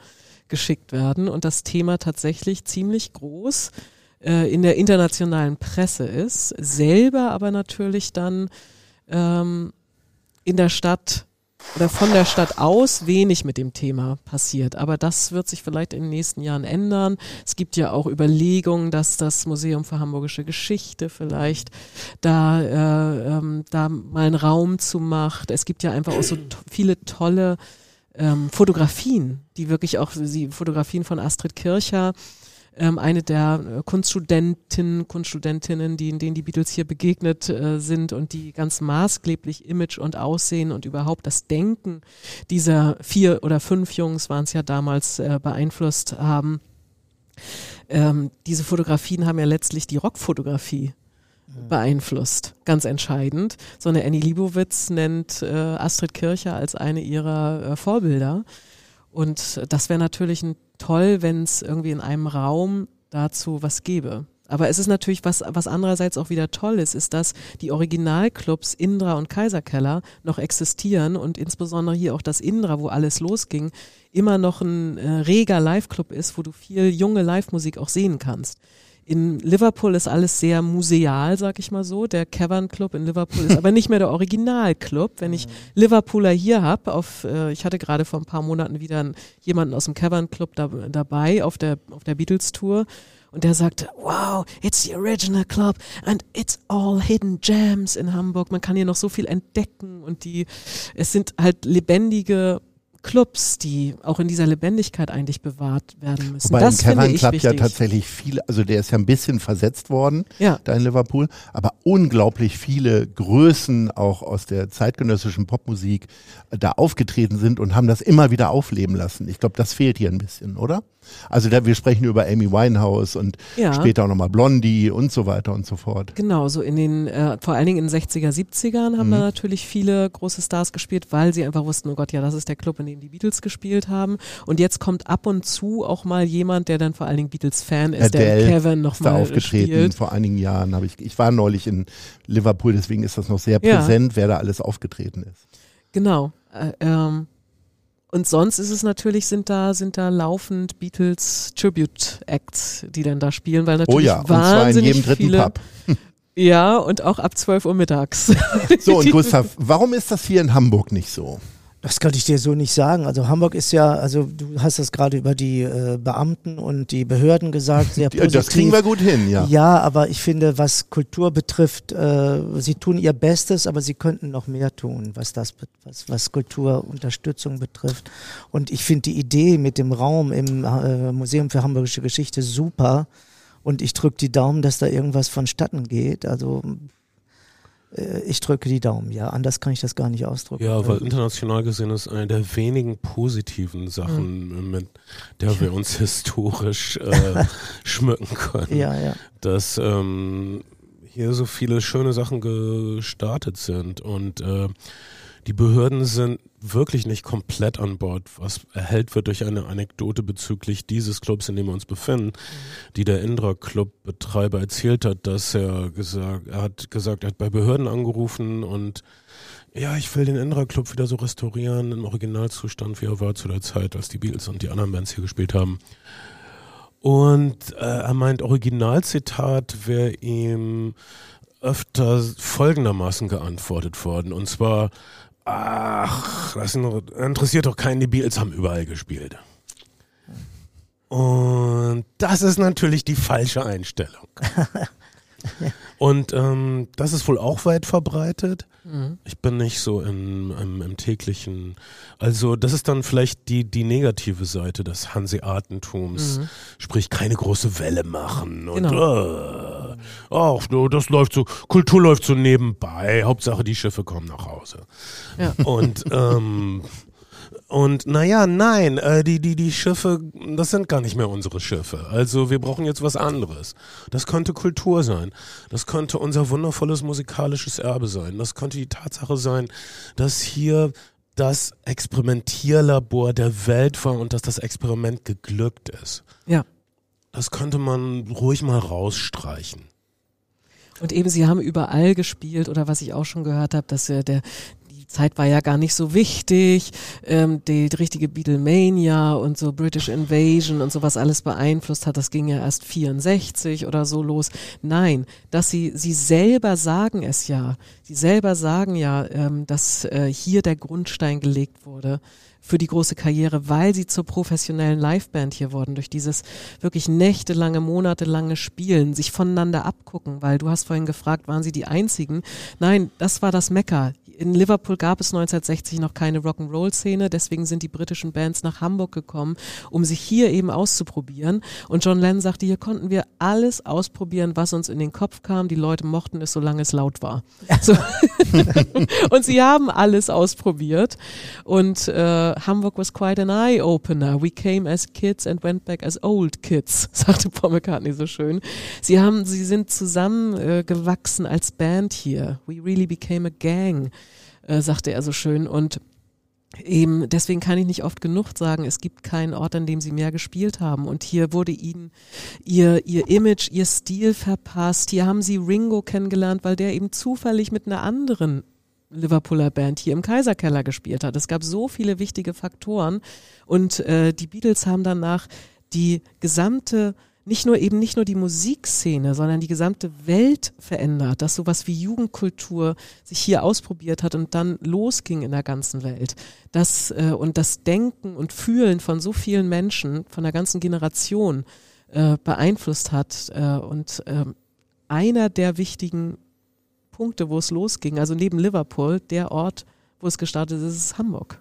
geschickt werden und das Thema tatsächlich ziemlich groß äh, in der internationalen Presse ist, selber aber natürlich dann ähm, in der Stadt oder von der Stadt aus wenig mit dem Thema passiert. Aber das wird sich vielleicht in den nächsten Jahren ändern. Es gibt ja auch Überlegungen, dass das Museum für Hamburgische Geschichte vielleicht da, äh, ähm, da mal einen Raum zu macht. Es gibt ja einfach auch so to viele tolle ähm, Fotografien, die wirklich auch, die Fotografien von Astrid Kircher, ähm, eine der äh, Kunststudentinnen, Kunststudentinnen, die, denen die Beatles hier begegnet äh, sind und die ganz maßgeblich Image und Aussehen und überhaupt das Denken dieser vier oder fünf Jungs waren es ja damals äh, beeinflusst haben. Ähm, diese Fotografien haben ja letztlich die Rockfotografie beeinflusst, ganz entscheidend. So eine Annie Liebowitz nennt äh, Astrid Kircher als eine ihrer äh, Vorbilder. Und das wäre natürlich ein, toll, wenn es irgendwie in einem Raum dazu was gäbe. Aber es ist natürlich, was, was andererseits auch wieder toll ist, ist, dass die Originalclubs Indra und Kaiserkeller noch existieren und insbesondere hier auch das Indra, wo alles losging, immer noch ein äh, reger Live-Club ist, wo du viel junge Live-Musik auch sehen kannst. In Liverpool ist alles sehr museal, sag ich mal so. Der Cavern Club in Liverpool ist aber nicht mehr der Originalclub. Wenn ich *laughs* Liverpooler hier hab, auf, äh, ich hatte gerade vor ein paar Monaten wieder einen, jemanden aus dem Cavern Club da, dabei auf der, auf der Beatles Tour. Und der sagte, wow, it's the original club and it's all hidden gems in Hamburg. Man kann hier noch so viel entdecken und die, es sind halt lebendige Clubs, die auch in dieser Lebendigkeit eigentlich bewahrt werden müssen. Wobei das im ich Club wichtig. ja tatsächlich viele, also der ist ja ein bisschen versetzt worden, Ja. da in Liverpool, aber unglaublich viele Größen auch aus der zeitgenössischen Popmusik äh, da aufgetreten sind und haben das immer wieder aufleben lassen. Ich glaube, das fehlt hier ein bisschen, oder? Also da, wir sprechen über Amy Winehouse und Ja. später auch nochmal Blondie und so weiter und so fort. Genau, so in den, äh, vor allen Dingen in den 60er, 70ern haben Mhm. da natürlich viele große Stars gespielt, weil sie einfach wussten, oh Gott, ja, das ist der Club, in dem die Beatles gespielt haben. Und jetzt kommt ab und zu auch mal jemand, der dann vor allen Dingen Beatles-Fan ist, der Adele Kevin ist da nochmal aufgetreten spielt. vor einigen Jahren. Habe ich, ich war neulich in Liverpool, deswegen ist das noch sehr Ja. präsent, wer da alles aufgetreten ist. Genau. Äh, ähm, und sonst ist es natürlich, sind da, sind da laufend Beatles Tribute Acts, die dann da spielen, weil natürlich Oh ja, und zwar in wahnsinnig jedem dritten viele, Pub. *laughs* Ja, und auch ab 12 Uhr mittags. So, und *laughs* Gustav, warum ist das hier in Hamburg nicht so? Das könnte ich dir so nicht sagen. Also Hamburg ist ja, also du hast das gerade über die äh, Beamten und die Behörden gesagt, sehr *laughs* positiv. Das kriegen wir gut hin, ja. Ja, aber ich finde, was Kultur betrifft, äh, sie tun ihr Bestes, aber sie könnten noch mehr tun, was das, was, was Kulturunterstützung betrifft. Und ich finde die Idee mit dem Raum im äh, Museum für Hamburgische Geschichte super. Und ich drücke die Daumen, dass da irgendwas vonstatten geht. Also ich drücke die Daumen, ja. Anders kann ich das gar nicht ausdrücken. Ja, weil international gesehen ist eine der wenigen positiven Sachen, mit der wir uns *laughs* historisch äh, *laughs* schmücken können. ja, ja. dass ähm, hier so viele schöne Sachen gestartet sind und äh, die Behörden sind wirklich nicht komplett an Bord, was erhellt wird durch eine Anekdote bezüglich dieses Clubs, in dem wir uns befinden, die der Indra Club Betreiber erzählt hat, dass er gesagt, er hat gesagt, er hat bei Behörden angerufen und ja, ich will den Indra Club wieder so restaurieren im Originalzustand, wie er war zu der Zeit, als die Beatles und die anderen Bands hier gespielt haben. Und äh, er meint, Originalzitat wäre ihm öfter folgendermaßen geantwortet worden. Und zwar, ach, das interessiert doch keinen, die Beatles haben überall gespielt. Und das ist natürlich die falsche Einstellung. *laughs* Und ähm, das ist wohl auch weit verbreitet. Ich bin nicht so im, im, im täglichen. Also das ist dann vielleicht die, die negative Seite des Hanseatentums. Sprich, keine große Welle machen. Und äh, ach, nur das läuft so, Kultur läuft so nebenbei. Hauptsache die Schiffe kommen nach Hause. Ja. Und ähm, *laughs* und naja, nein, äh, die, die, die Schiffe, das sind gar nicht mehr unsere Schiffe. Also wir brauchen jetzt was anderes. Das könnte Kultur sein. Das könnte unser wundervolles musikalisches Erbe sein. Das könnte die Tatsache sein, dass hier das Experimentierlabor der Welt war und dass das Experiment geglückt ist. Ja. Das könnte man ruhig mal rausstreichen. Und eben, sie haben überall gespielt oder was ich auch schon gehört habe, dass äh, der Zeit war ja gar nicht so wichtig, ähm, die, die richtige Beatlemania und so British Invasion und sowas alles beeinflusst hat, das ging ja erst 64 oder so los. Nein, dass sie, sie selber sagen es ja, sie selber sagen ja, ähm, dass äh, hier der Grundstein gelegt wurde für die große Karriere, weil sie zur professionellen Liveband hier wurden, durch dieses wirklich nächtelange, monatelange Spielen, sich voneinander abgucken, weil du hast vorhin gefragt, waren sie die einzigen? Nein, das war das Mekka. In Liverpool gab es 1960 noch keine Rock'n'Roll-Szene, deswegen sind die britischen Bands nach Hamburg gekommen, um sich hier eben auszuprobieren. Und John Lennon sagte, hier konnten wir alles ausprobieren, was uns in den Kopf kam. Die Leute mochten es, solange es laut war. So. *laughs* und sie haben alles ausprobiert. Und äh, Hamburg was quite an eye-opener. We came as kids and went back as old kids, *laughs* sagte Paul McCartney so schön. Sie haben, sie sind zusammengewachsen äh, als Band hier. We really became a gang, äh, sagte er so schön. Und eben, deswegen kann ich nicht oft genug sagen, es gibt keinen Ort, an dem sie mehr gespielt haben. Und hier wurde ihnen ihr, ihr Image, ihr Stil verpasst. Hier haben sie Ringo kennengelernt, weil der eben zufällig mit einer anderen Liverpooler Band hier im Kaiserkeller gespielt hat. Es gab so viele wichtige Faktoren und äh, die Beatles haben danach die gesamte nicht nur eben nicht nur die Musikszene, sondern die gesamte Welt verändert, dass sowas wie Jugendkultur sich hier ausprobiert hat und dann losging in der ganzen Welt. Das äh, und das Denken und Fühlen von so vielen Menschen, von der ganzen Generation äh, beeinflusst hat äh, und äh, einer der wichtigen Punkte, wo es losging, also neben Liverpool, der Ort, wo es gestartet ist, ist Hamburg.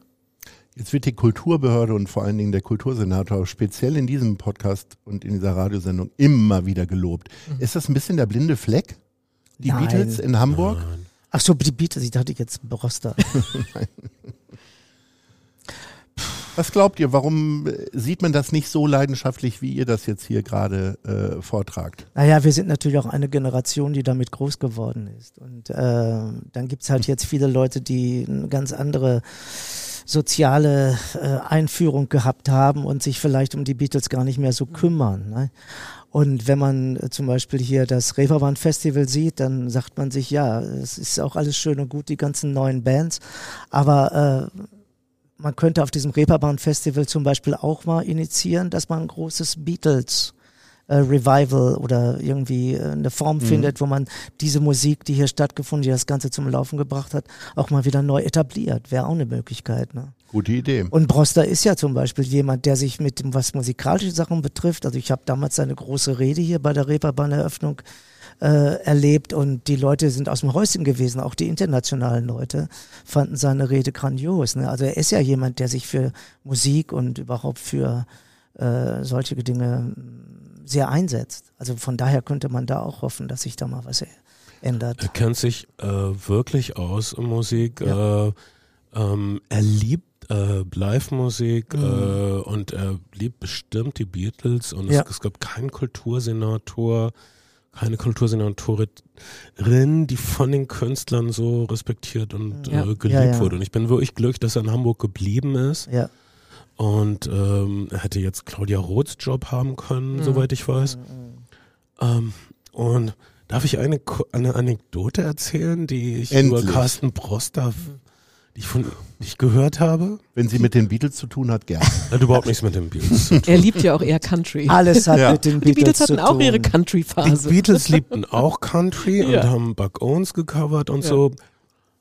Jetzt wird die Kulturbehörde und vor allen Dingen der Kultursenator speziell in diesem Podcast und in dieser Radiosendung immer wieder gelobt. Mhm. Ist das ein bisschen der blinde Fleck? Die Nein. Beatles in Hamburg? Nein. Ach so, die Beatles, ich dachte jetzt Broster. *laughs* Nein. Was glaubt ihr, warum sieht man das nicht so leidenschaftlich, wie ihr das jetzt hier gerade äh, vortragt? Naja, wir sind natürlich auch eine Generation, die damit groß geworden ist. Und äh, dann gibt's halt jetzt viele Leute, die eine ganz andere soziale äh, Einführung gehabt haben und sich vielleicht um die Beatles gar nicht mehr so kümmern. Ne? Und wenn man äh, zum Beispiel hier das Reeperbahn Festival sieht, dann sagt man sich, ja, es ist auch alles schön und gut, die ganzen neuen Bands, aber äh, man könnte auf diesem Reeperbahn Festival zum Beispiel auch mal initiieren, dass man ein großes Beatles äh, Revival oder irgendwie äh, eine Form mhm. findet, wo man diese Musik, die hier stattgefunden, die das Ganze zum Laufen gebracht hat, auch mal wieder neu etabliert. Wäre auch eine Möglichkeit. Ne? Gute Idee. Und Broster ist ja zum Beispiel jemand, der sich mit dem, was musikalische Sachen betrifft, also ich habe damals seine große Rede hier bei der Reeperbahn-Eröffnung äh, erlebt und die Leute sind aus dem Häuschen gewesen, auch die internationalen Leute fanden seine Rede grandios. Ne? Also er ist ja jemand, der sich für Musik und überhaupt für äh, solche Dinge sehr einsetzt. Also von daher könnte man da auch hoffen, dass sich da mal was ändert. Er kennt sich äh, wirklich aus in Musik. Ja. Äh, ähm, er liebt äh, Live-Musik mhm. äh, und er liebt bestimmt die Beatles und ja. es, es, gab keinen Kultursenator, keine Kultursenatorin, die von den Künstlern so respektiert und ja. äh, geliebt wurde. Und ich bin wirklich glücklich, dass er in Hamburg geblieben ist. Ja. Und ähm, er hätte jetzt Claudia Roths Job haben können, mhm. soweit ich weiß. Mhm. Ähm, und darf ich eine, eine Anekdote erzählen, die ich Endlich. über Carsten Broster, die ich von die ich gehört habe? Wenn sie mit den Beatles zu tun hat, gerne. *laughs* Hat überhaupt nichts mit den Beatles zu tun. Er liebt ja auch eher Country. Alles hat ja. mit den Beatles, die Beatles hatten auch ihre Country-Phase. Die Beatles liebten *laughs* auch Country ja. und haben Buck Owens gecovert und ja. so.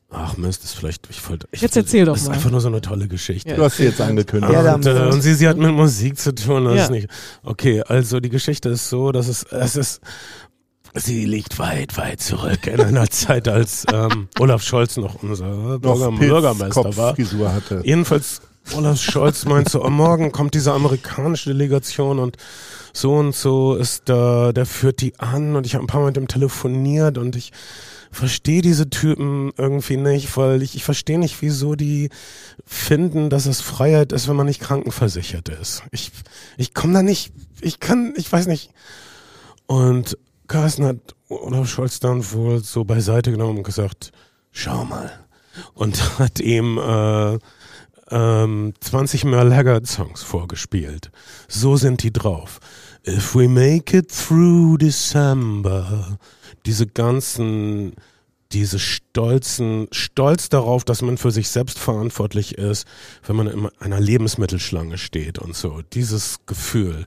Ach Mist, ist vielleicht, ich wollte, ich, jetzt erzähl doch mal. ist einfach nur so eine tolle Geschichte. Du hast sie jetzt angekündigt. Ja, und, äh, und sie, sie hat mit Musik zu tun, das ja. ist nicht. Okay, also die Geschichte ist so, dass es, es ist, sie liegt weit, weit zurück in einer *laughs* Zeit, als ähm, Olaf Scholz noch unser Bürger, Bürgermeister war. Hatte. Jedenfalls Olaf Scholz meint so, oh, morgen kommt diese amerikanische Delegation und so und so ist da, der führt die an und ich habe ein paar Mal mit ihm telefoniert und ich verstehe diese Typen irgendwie nicht, weil ich, ich verstehe nicht, wieso die finden, dass es Freiheit ist, wenn man nicht krankenversichert ist. Ich, ich komme da nicht, ich kann, ich weiß nicht. Und Carsten hat Olaf Scholz dann wohl so beiseite genommen und gesagt, schau mal. Und hat ihm äh, ähm, 20 Merle Haggard Songs vorgespielt. So sind die drauf. If we make it through December, diese ganzen, diese stolzen, stolz darauf, dass man für sich selbst verantwortlich ist, wenn man in einer Lebensmittelschlange steht und so. Dieses Gefühl.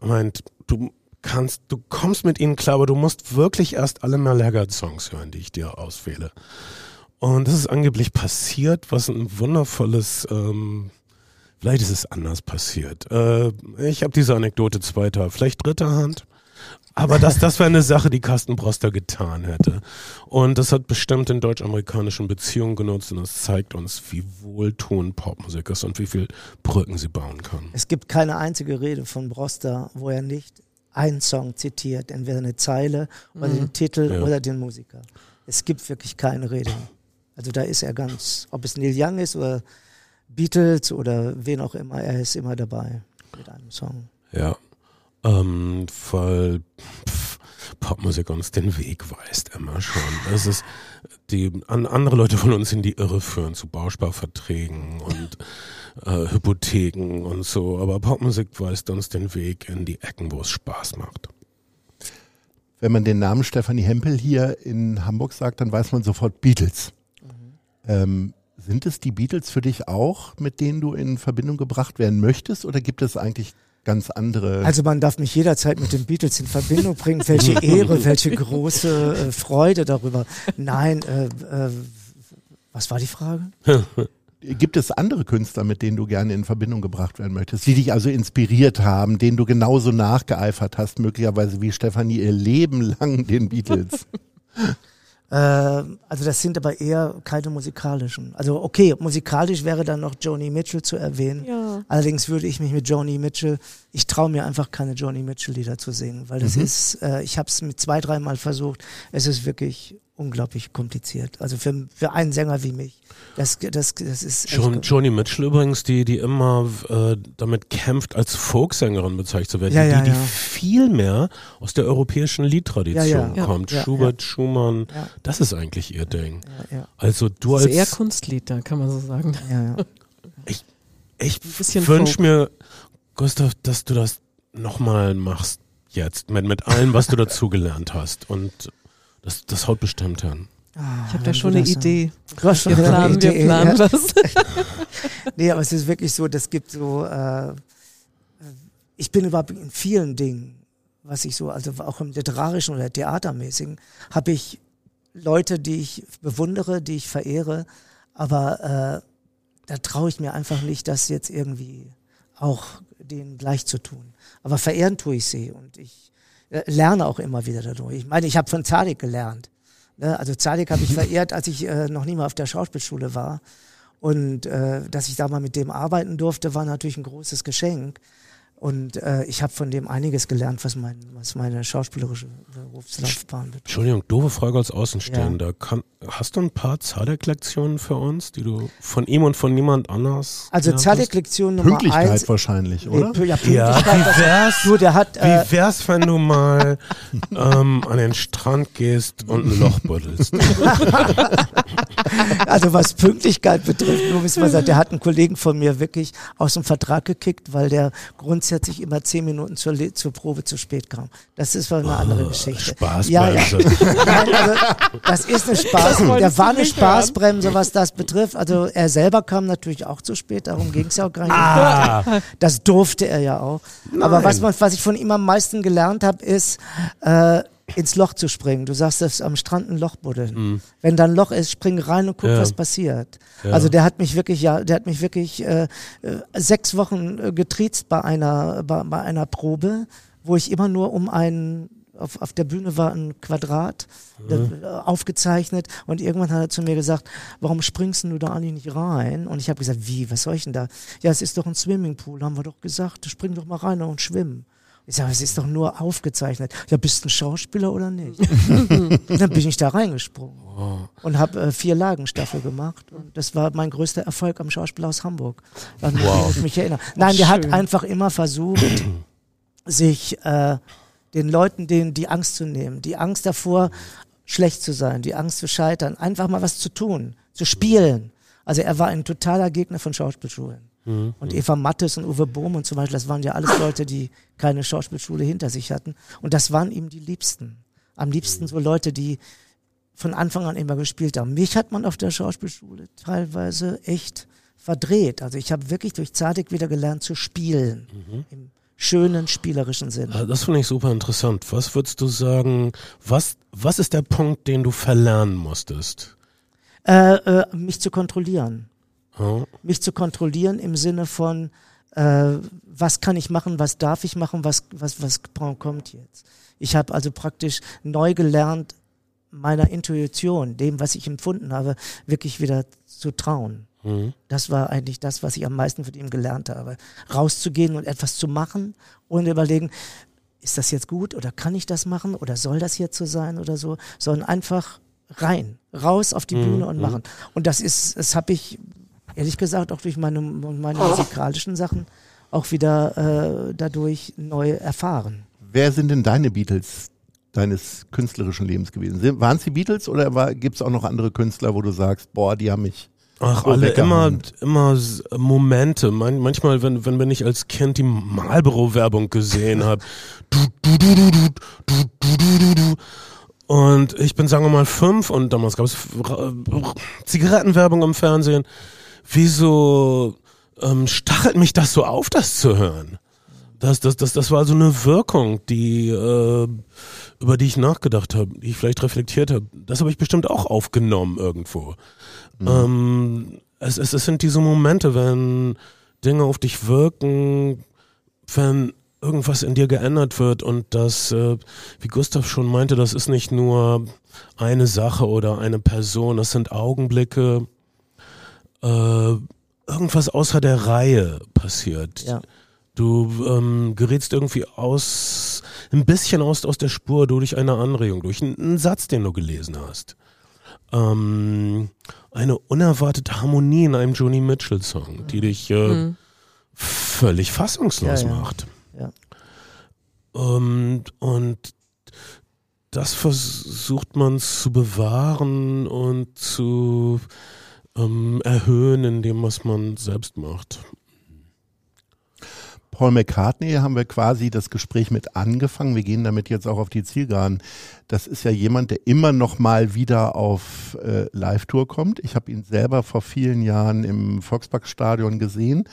Meint, du kannst, du kommst mit ihnen klar, aber du musst wirklich erst alle Malaga-Songs hören, die ich dir auswähle. Und das ist angeblich passiert, was ein wundervolles, ähm, vielleicht ist es anders passiert. Äh, ich habe diese Anekdote zweiter, vielleicht dritter Hand. Aber das, das wäre eine Sache, die Carsten Broster getan hätte. Und das hat bestimmt in deutsch-amerikanischen Beziehungen genutzt und das zeigt uns, wie wohltuend Popmusik ist und wie viel Brücken sie bauen kann. Es gibt keine einzige Rede von Broster, wo er nicht einen Song zitiert, entweder eine Zeile oder mhm. den Titel ja. oder den Musiker. Es gibt wirklich keine Rede. Also da ist er ganz, ob es Neil Young ist oder Beatles oder wen auch immer, er ist immer dabei mit einem Song. Ja, ähm, weil pff, Popmusik uns den Weg weist, immer schon. Es ist die an, andere Leute von uns in die Irre führen zu Bausparverträgen und äh, Hypotheken und so, aber Popmusik weist uns den Weg in die Ecken, wo es Spaß macht. Wenn man den Namen Stefanie Hempel hier in Hamburg sagt, dann weiß man sofort Beatles. Ähm, sind es die Beatles für dich auch, mit denen du in Verbindung gebracht werden möchtest, oder gibt es eigentlich ganz andere? Also man darf mich jederzeit mit den Beatles in Verbindung bringen. Welche Ehre, welche große äh, Freude darüber. Nein, äh, äh, was war die Frage? *laughs* Gibt es andere Künstler, mit denen du gerne in Verbindung gebracht werden möchtest, die dich also inspiriert haben, denen du genauso nachgeeifert hast, möglicherweise wie Stefanie ihr Leben lang den Beatles? *laughs* Äh, also das sind aber eher keine musikalischen. Also okay, musikalisch wäre dann noch Joni Mitchell zu erwähnen. Ja. Allerdings würde ich mich mit Joni Mitchell, ich traue mir einfach keine Joni Mitchell Lieder zu singen, weil das Mhm. ist, äh, ich habe es mit zwei, dreimal versucht, es ist wirklich unglaublich kompliziert. Also für, für einen Sänger wie mich, das, das, das ist gut. Joni Mitchell übrigens, die, die immer äh, damit kämpft, als Folksängerin bezeichnet zu werden, Ja, ja, die, die ja. viel mehr aus der europäischen Liedtradition Ja, ja. Ja. kommt. Ja, Schubert, Schumann, Ja. das ist eigentlich ihr Ding. Ja, ja, Also du Das ist eher als Kunstlied, da kann man so sagen. ja, ja. ich bisschen wünsch Folk. mir, Gustav, dass du das nochmal machst jetzt, mit, mit allem, was du *laughs* dazugelernt hast. Und das, das haut bestimmt hin. Ah, Ich habe da schon eine Idee. Du hast schon Wir planen, wir Idee, planen ja. was. *laughs* Nee, aber es ist wirklich so, das gibt so, äh, äh, ich bin überhaupt in vielen Dingen, was ich so, also auch im literarischen oder theatermäßigen, habe ich Leute, die ich bewundere, die ich verehre, aber äh, da traue ich mir einfach nicht, das jetzt irgendwie auch denen gleich zu tun. Aber verehren tue ich sie und ich lerne auch immer wieder dadurch. Ich meine, ich habe von Zadig gelernt. Ne? Also Zadig habe ich *laughs* verehrt, als ich äh, noch nie mal auf der Schauspielschule war. Und äh, dass ich da mal mit dem arbeiten durfte, war natürlich ein großes Geschenk. Und äh, ich habe von dem einiges gelernt, was, mein, was meine schauspielerische Berufslaufbahn betrifft. Entschuldigung, doofe Frage als Außenstehender. Kann, hast du ein paar Zadek-Lektionen für uns, die du von ihm und von niemand anders Also? Zadig-Lektion Nummer Pünktlichkeit eins. wahrscheinlich, Nee, oder? Pü- ja, Ja, Pünktlichkeit, wie das- wär's, Du, der hat, äh, wie wär's, wenn du mal ähm, an den Strand gehst und ein Loch buddelst? *laughs* also was Pünktlichkeit betrifft, nur wissen wir sagen, der hat einen Kollegen von mir wirklich aus dem Vertrag gekickt, weil der grundsätzlich immer zehn Minuten zur, Le zur Probe zu spät kam. Das ist eine andere Geschichte. Spaßbremse. Ja, ja. *laughs* Nein, also, das ist eine Spaß. Der war eine Spaßbremse, was das betrifft. Also er selber kam natürlich auch zu spät, darum ging es ja auch gar nicht. Ah, Das durfte er ja auch. Aber was, man, was ich von ihm am meisten gelernt habe, ist äh, ins Loch zu springen. Du sagst, das am Strand ein Loch buddeln. Wenn da ein Loch ist, spring rein und guck, Ja. was passiert. Ja. Also der hat mich wirklich, ja, der hat mich wirklich äh, äh, sechs Wochen äh, getriezt bei einer, bei, bei einer Probe, wo ich immer nur um einen auf, auf der Bühne war ein Quadrat äh, aufgezeichnet und irgendwann hat er zu mir gesagt, warum springst du da eigentlich nicht rein? Und ich habe gesagt, wie, was soll ich denn da? Ja, es ist doch ein Swimmingpool, haben wir doch gesagt, spring doch mal rein und schwimmen. Ich sage, es ist doch nur aufgezeichnet. Ja, bist du ein Schauspieler oder nicht? *laughs* dann bin ich da reingesprungen und habe äh, vier Lagenstaffel gemacht. Und das war mein größter Erfolg am Schauspielhaus Hamburg. An wow. ich mich erinnere. Nein, der hat einfach immer versucht, sich äh, den Leuten denen die Angst zu nehmen, die Angst davor, schlecht zu sein, die Angst zu scheitern, einfach mal was zu tun, zu spielen. Also er war ein totaler Gegner von Schauspielschulen. Und Eva Mattes und Uwe Bohm und zum Beispiel, das waren ja alles Leute, die keine Schauspielschule hinter sich hatten. Und das waren ihm die Liebsten. Am liebsten so Leute, die von Anfang an immer gespielt haben. Mich hat man auf der Schauspielschule teilweise echt verdreht. Also ich habe wirklich durch Zadig wieder gelernt zu spielen. Im schönen spielerischen Sinne. Ah, Das finde ich super interessant. Was würdest du sagen, was, was ist der Punkt, den du verlernen musstest? Äh, äh, mich zu kontrollieren. Ja? Mich zu kontrollieren im Sinne von, äh, was kann ich machen, was darf ich machen, was, was, was kommt jetzt. Ich habe also praktisch neu gelernt, meiner Intuition, dem, was ich empfunden habe, wirklich wieder zu trauen. Mhm. Das war eigentlich das, was ich am meisten von ihm gelernt habe. Rauszugehen und etwas zu machen, ohne überlegen, ist das jetzt gut oder kann ich das machen oder soll das jetzt so sein oder so, sondern einfach rein, raus auf die Bühne und machen. Und das ist, das habe ich ehrlich gesagt auch durch meine, meine musikalischen Sachen auch wieder äh, dadurch neu erfahren. Wer sind denn deine Beatles? Deines künstlerischen Lebens gewesen? Waren es die Beatles oder gibt es auch noch andere Künstler, wo du sagst, boah, die haben mich Ach, alle immer, immer Momente. Man, manchmal, wenn, wenn, wenn ich als Kind die Marlboro-Werbung gesehen habe. *laughs* Du, du, du, du, du, du, du, du, du, du. Und ich bin, sagen wir mal, fünf und damals gab es Zigarettenwerbung im Fernsehen. Wieso ähm, stachelt mich das so auf, das zu hören? Das, das, das, das war so eine Wirkung, die, äh, über die ich nachgedacht habe, die ich vielleicht reflektiert habe. Das habe ich bestimmt auch aufgenommen irgendwo. Ähm, es, es, es sind diese Momente, wenn Dinge auf dich wirken, wenn irgendwas in dir geändert wird und das, äh, wie Gustav schon meinte, das ist nicht nur eine Sache oder eine Person, das sind Augenblicke, äh, irgendwas außer der Reihe passiert. Ja. Du ähm, gerätst irgendwie aus, ein bisschen aus, aus der Spur durch eine Anregung, durch einen, einen Satz, den du gelesen hast. Ähm, eine unerwartete Harmonie in einem Joni Mitchell-Song, die dich äh, Mhm. völlig fassungslos Ja, ja. macht. Ja. Und, und das versucht man zu bewahren und zu ähm, erhöhen in dem, was man selbst macht. Paul McCartney haben wir quasi das Gespräch mit angefangen. Wir gehen damit jetzt auch auf die Zielgeraden. Das ist ja jemand, der immer noch mal wieder auf äh, Live-Tour kommt. Ich habe ihn selber vor vielen Jahren im Volksparkstadion gesehen.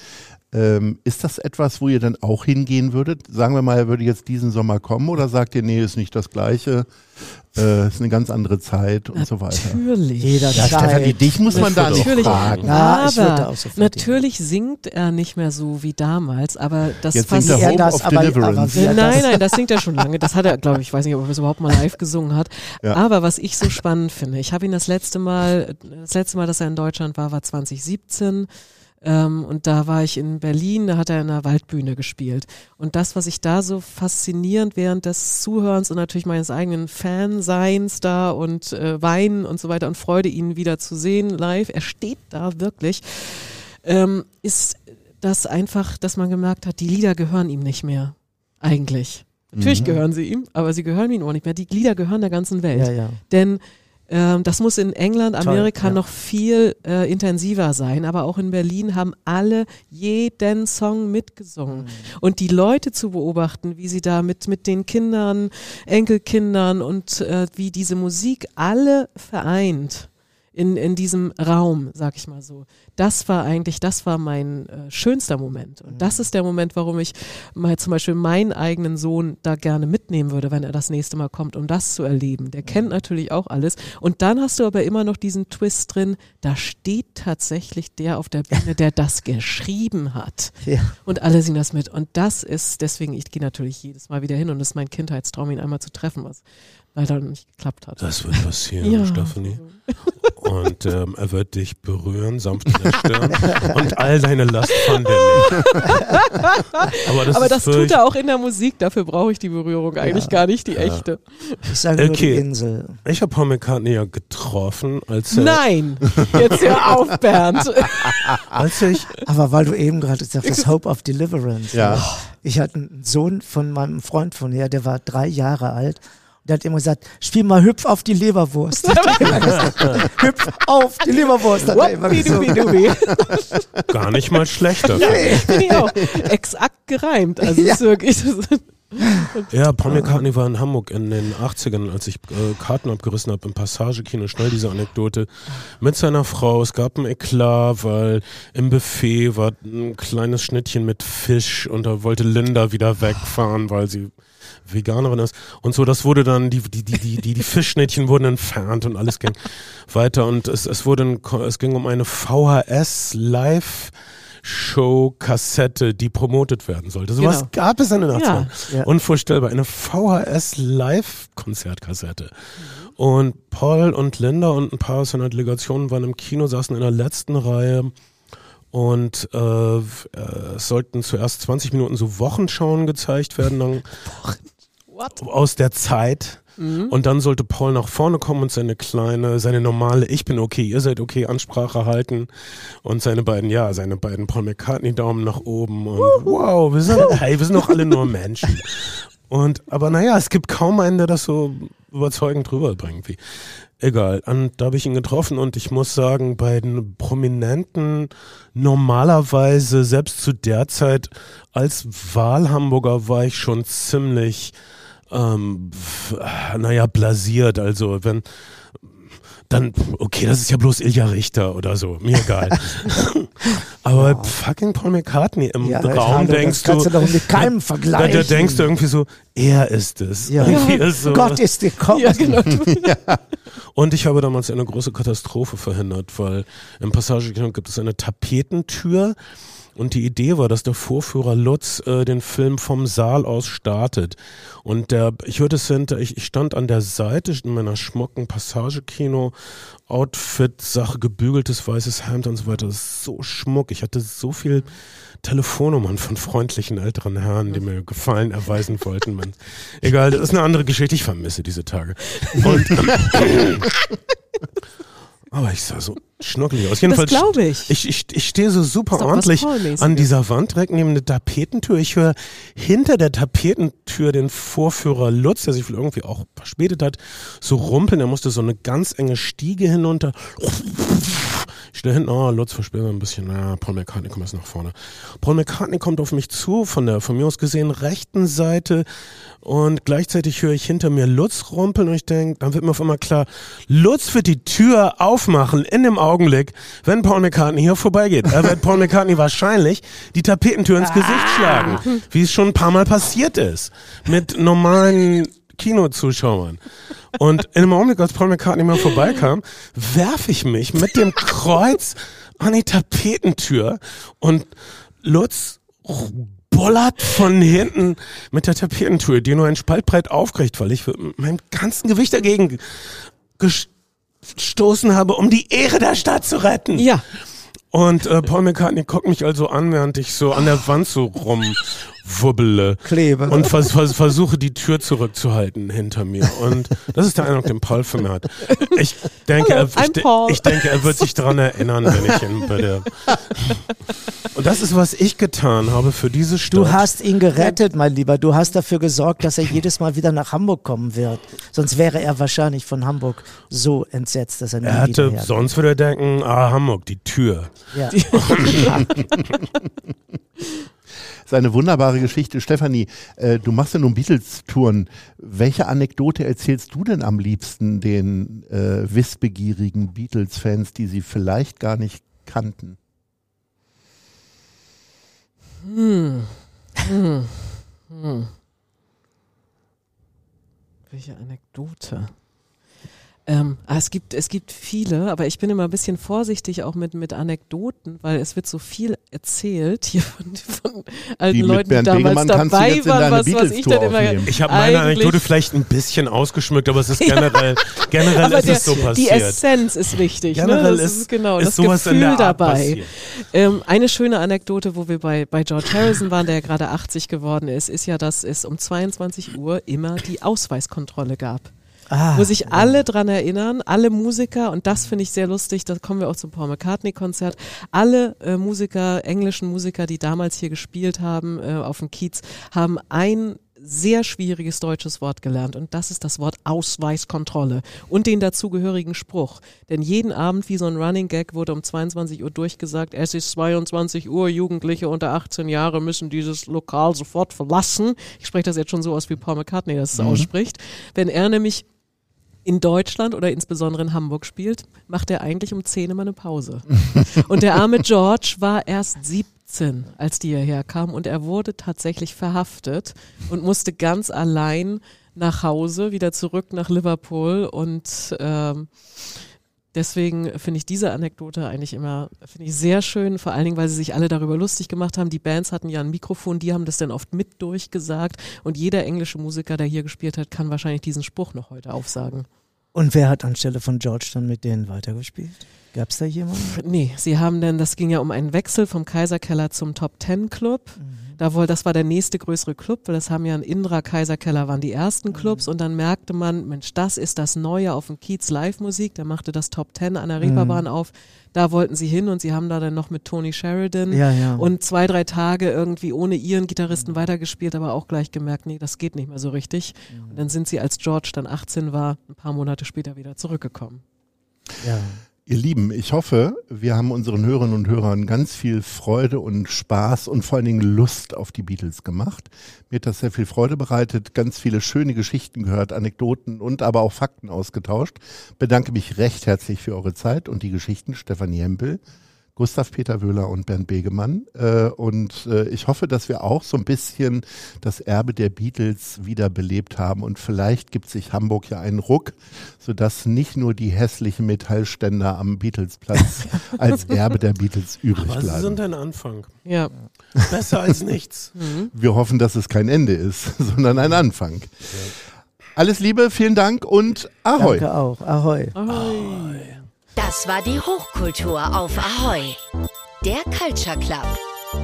Ähm, ist das etwas, wo ihr dann auch hingehen würdet? Sagen wir mal, er würde jetzt diesen Sommer kommen oder sagt ihr, nee, ist nicht das Gleiche, äh, ist eine ganz andere Zeit und so weiter? Natürlich. Jeder Ja, Stefanie, dich muss man da nicht Natürlich. fragen. Ja, aber natürlich singt er nicht mehr so wie damals, aber das Jetzt singt er Hope das, of aber, Deliverance. aber er nein, nein, das singt er schon lange. Das hat er, glaube ich, ich weiß nicht, ob er es überhaupt mal live gesungen hat. Ja. Aber was ich so spannend finde, ich habe ihn das letzte Mal, das letzte Mal, dass er in Deutschland war, war 2017. Ähm, und da war ich in Berlin, da hat er in einer Waldbühne gespielt. Und das, was ich da so faszinierend während des Zuhörens und natürlich meines eigenen Fanseins da und äh, Weinen und so weiter und Freude, ihn wieder zu sehen live, er steht da wirklich, ähm, ist das einfach, dass man gemerkt hat, die Lieder gehören ihm nicht mehr. Eigentlich. Natürlich Mhm. gehören sie ihm, aber sie gehören ihm auch nicht mehr. Die Lieder gehören der ganzen Welt. ja, ja. Denn ähm, das muss in England, Toll, Amerika ja. noch viel äh, intensiver sein, aber auch in Berlin haben alle jeden Song Mhm. mitgesungen. Und die Leute zu beobachten, wie sie da mit, mit den Kindern, Enkelkindern und äh, wie diese Musik alle vereint in, in diesem Raum, sag ich mal so. Das war eigentlich, das war mein äh, schönster Moment. Und das ist der Moment, warum ich mal zum Beispiel meinen eigenen Sohn da gerne mitnehmen würde, wenn er das nächste Mal kommt, um das zu erleben. Der kennt natürlich auch alles. Und dann hast du aber immer noch diesen Twist drin, da steht tatsächlich der auf der Bühne, der das *laughs* geschrieben hat. Ja. Und alle singen das mit. Und das ist, deswegen, ich gehe natürlich jedes Mal wieder hin und das ist mein Kindheitstraum, ihn einmal zu treffen, was leider nicht geklappt hat. Das wird passieren, *laughs* Ja. Stephanie. Und ähm, er wird dich berühren, sanft in der Stirn und all deine Last von dir nehmen. Aber das, Aber das tut er auch in der Musik, dafür brauche ich die Berührung eigentlich gar nicht, die echte. Ich sage nur Okay. die Insel. Ich habe Paul McCartney ja getroffen, als er, Nein, jetzt hör auf, Bernd. *laughs* als ich Aber weil du eben gerade gesagt hast, Hope of Deliverance. Ja. Ich hatte einen Sohn von meinem Freund von her, der war drei Jahre alt. Und der hat immer gesagt, spiel mal Hüpf auf die Leberwurst. *laughs* Hüpf auf die Leberwurst. Hat er immer. Wappidubidubi. gar nicht mal schlechter. Finde ich auch. Exakt gereimt. Also Ja. ist wirklich. *laughs* Ja, Paul McCartney war in Hamburg in den 80ern, als ich äh, Karten abgerissen habe im Passagekino. Schnell diese Anekdote. Mit seiner Frau. Es gab ein Eklat, weil im Buffet war ein kleines Schnittchen mit Fisch und da wollte Linda wieder wegfahren, weil sie Veganerin ist. Und so, das wurde dann, die, die, die, die, die, die Fischschnittchen wurden entfernt und alles ging weiter. Und es, es wurde, ein, es ging um eine VHS Live Show Kassette, die promotet werden sollte. Sowas Genau. gab es in den 80ern. Ja. Unvorstellbar. Eine VHS Live Konzertkassette. Und Paul und Linda und ein paar aus seiner Delegation waren im Kino, saßen in der letzten Reihe und äh, äh, es sollten zuerst 20 Minuten so Wochenschauen gezeigt werden, dann *laughs* What? aus der Zeit. Und dann sollte Paul nach vorne kommen und seine kleine, seine normale Ich bin okay, ihr seid okay Ansprache halten und seine beiden, ja, seine beiden Paul McCartney Daumen nach oben und wow, wir sind, hey, wir sind doch alle nur *laughs* Menschen. Und, aber naja, es gibt kaum einen, der das so überzeugend rüberbringt. Wie. Egal. Und da habe ich ihn getroffen und ich muss sagen, bei den Prominenten normalerweise, selbst zu der Zeit als Wahlhamburger war ich schon ziemlich, ähm, naja, blasiert. Also wenn, dann, okay, das ist ja bloß Ilja Richter oder so, mir egal. *laughs* Aber wow. fucking Paul McCartney im ja, Raum hallo, denkst das du. du mit keinem da, vergleichen. Da, da, denkst du irgendwie so, er ist es. Ja. *laughs* Ist so. Gott ist gekommen. Ja, genau. *laughs* ja. Und ich habe damals eine große Katastrophe verhindert, weil im Passagekino gibt es eine Tapetentür und die Idee war, dass der Vorführer Lutz äh, den Film vom Saal aus startet. Und der, ich hörte es hinter, ich, ich stand an der Seite in meiner schmucken Passagekino, Outfit, Sache, gebügeltes weißes Hemd und so weiter. Das ist so schmuck. Ich hatte so viel Telefonnummern von freundlichen älteren Herren, die mir Gefallen erweisen wollten. Man, egal, das ist eine andere Geschichte. Ich vermisse diese Tage. Und, *laughs* Aber ich sah so schnuckelig aus. Jedenfalls das glaube ich. Ich, ich, ich stehe so super ordentlich an dieser Wand direkt neben der Tapetentür. Ich höre hinter der Tapetentür den Vorführer Lutz, der sich irgendwie auch verspätet hat, so rumpeln. Er musste so eine ganz enge Stiege hinunter. Ich stehe hinten, oh, Lutz verspätet ein bisschen. Na, Paul McCartney kommt jetzt nach vorne. Paul McCartney kommt auf mich zu, von der von mir aus gesehen rechten Seite. Und gleichzeitig höre ich hinter mir Lutz rumpeln und ich denke, dann wird mir auf einmal klar, Lutz wird die Tür aufmachen in dem Augenblick, wenn Paul McCartney hier vorbeigeht. Er wird Paul McCartney wahrscheinlich die Tapetentür ins Gesicht schlagen, wie es schon ein paar Mal passiert ist. Mit normalen Kinozuschauern. Und in dem Augenblick, als Paul McCartney mal vorbeikam, werfe ich mich mit dem Kreuz an die Tapetentür und Lutz bollert von hinten mit der Tapetentür, die nur ein Spaltbreit aufkriegt, weil ich mit meinem ganzen Gewicht dagegen gestoßen habe, um die Ehre der Stadt zu retten. Ja. Und äh, Paul McCartney guckt mich also an, während ich so an der Wand so rum wubbele. Klebe. Und vers vers versuche die Tür zurückzuhalten hinter mir. Und das ist der Eindruck, den Paul für mich hat. Ich denke, Hallo, er, ich, ich, denke, er wird sich daran erinnern, wenn ich ihn bei der. *laughs* Und das ist, was ich getan habe für diese Stadt. Du hast ihn gerettet, mein Lieber. Du hast dafür gesorgt, dass er jedes Mal wieder nach Hamburg kommen wird. Sonst wäre er wahrscheinlich von Hamburg so entsetzt, dass er nie Er hätte, sonst würde er denken, ah, Hamburg, die Tür. Ja. *laughs* *laughs* seine wunderbare Geschichte. Stefanie, äh, du machst ja nun Beatles-Touren. Welche Anekdote erzählst du denn am liebsten den äh, wissbegierigen Beatles-Fans, die sie vielleicht gar nicht kannten? Hm. Hm. Hm. Welche Anekdote? Ähm, ah, es gibt es gibt viele, aber ich bin immer ein bisschen vorsichtig auch mit mit Anekdoten, weil es wird so viel erzählt hier von, von alten die Leuten, die damals dabei waren, was, was ich dann immer Ich habe meine Anekdote vielleicht ein bisschen ausgeschmückt, aber es ist *laughs* generell generell ist der, es so passiert. Die Essenz ist wichtig, ne? generell ne? ist, ist genau ist das Gefühl dabei. Ähm, eine schöne Anekdote, wo wir bei bei George Harrison waren, der ja gerade 80 geworden ist, ist ja, dass es um 22 Uhr immer die Ausweiskontrolle gab. Ah, wo sich alle dran erinnern, alle Musiker, und das finde ich sehr lustig, da kommen wir auch zum Paul McCartney-Konzert, alle äh, Musiker, englischen Musiker, die damals hier gespielt haben äh, auf dem Kiez, haben ein sehr schwieriges deutsches Wort gelernt und das ist das Wort Ausweiskontrolle und den dazugehörigen Spruch. Denn jeden Abend wie so ein Running Gag wurde um 22 Uhr durchgesagt, es ist 22 Uhr, Jugendliche unter 18 Jahre müssen dieses Lokal sofort verlassen. Ich spreche das jetzt schon so aus, wie Paul McCartney das mhm. ausspricht. Wenn er nämlich in Deutschland oder insbesondere in Hamburg spielt, macht er eigentlich um 10 immer eine Pause. *laughs* Und der arme George war erst 17, als die hierher kam und er wurde tatsächlich verhaftet und musste ganz allein nach Hause, wieder zurück nach Liverpool und ähm, Deswegen finde ich diese Anekdote eigentlich immer, finde ich sehr schön, vor allen Dingen, weil sie sich alle darüber lustig gemacht haben. Die Bands hatten ja ein Mikrofon, die haben das dann oft mit durchgesagt und jeder englische Musiker, der hier gespielt hat, kann wahrscheinlich diesen Spruch noch heute aufsagen. Und wer hat anstelle von George dann mit denen weitergespielt? Gab es da jemanden? Nee, sie haben dann, das ging ja um einen Wechsel vom Kaiserkeller zum Top Ten Club. Mhm. Da wohl, das war der nächste größere Club, weil das haben ja in Indra, Kaiserkeller waren die ersten Clubs und dann merkte man, Mensch, das ist das Neue auf dem Kiez Live-Musik. Der machte das Top Ten an der Reeperbahn auf. Da wollten sie hin und sie haben da dann noch mit Tony Sheridan Ja, ja. und zwei, drei Tage irgendwie ohne ihren Gitarristen weitergespielt, aber auch gleich gemerkt, nee, das geht nicht mehr so richtig. Und dann sind sie, als George dann 18 war, ein paar Monate später wieder zurückgekommen. Ja. Ihr Lieben, ich hoffe, wir haben unseren Hörerinnen und Hörern ganz viel Freude und Spaß und vor allen Dingen Lust auf die Beatles gemacht. Mir hat das sehr viel Freude bereitet, ganz viele schöne Geschichten gehört, Anekdoten und aber auch Fakten ausgetauscht. Bedanke mich recht herzlich für eure Zeit und die Geschichten, Stefanie Hempel. Gustav Peter Wöhler und Bernd Begemann. Äh, und äh, ich hoffe, dass wir auch so ein bisschen das Erbe der Beatles wiederbelebt haben. Und vielleicht gibt sich Hamburg ja einen Ruck, sodass nicht nur die hässlichen Metallständer am Beatlesplatz *laughs* als Erbe der Beatles übrig Aber sie bleiben. sind ein Anfang. Ja. Besser als *laughs* nichts. Wir hoffen, dass es kein Ende ist, *laughs* sondern ein Anfang. Alles Liebe, vielen Dank und Ahoi. Danke auch. Ahoi. Das war die Hochkultur auf Ahoi. Der Culture Club.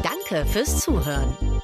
Danke fürs Zuhören.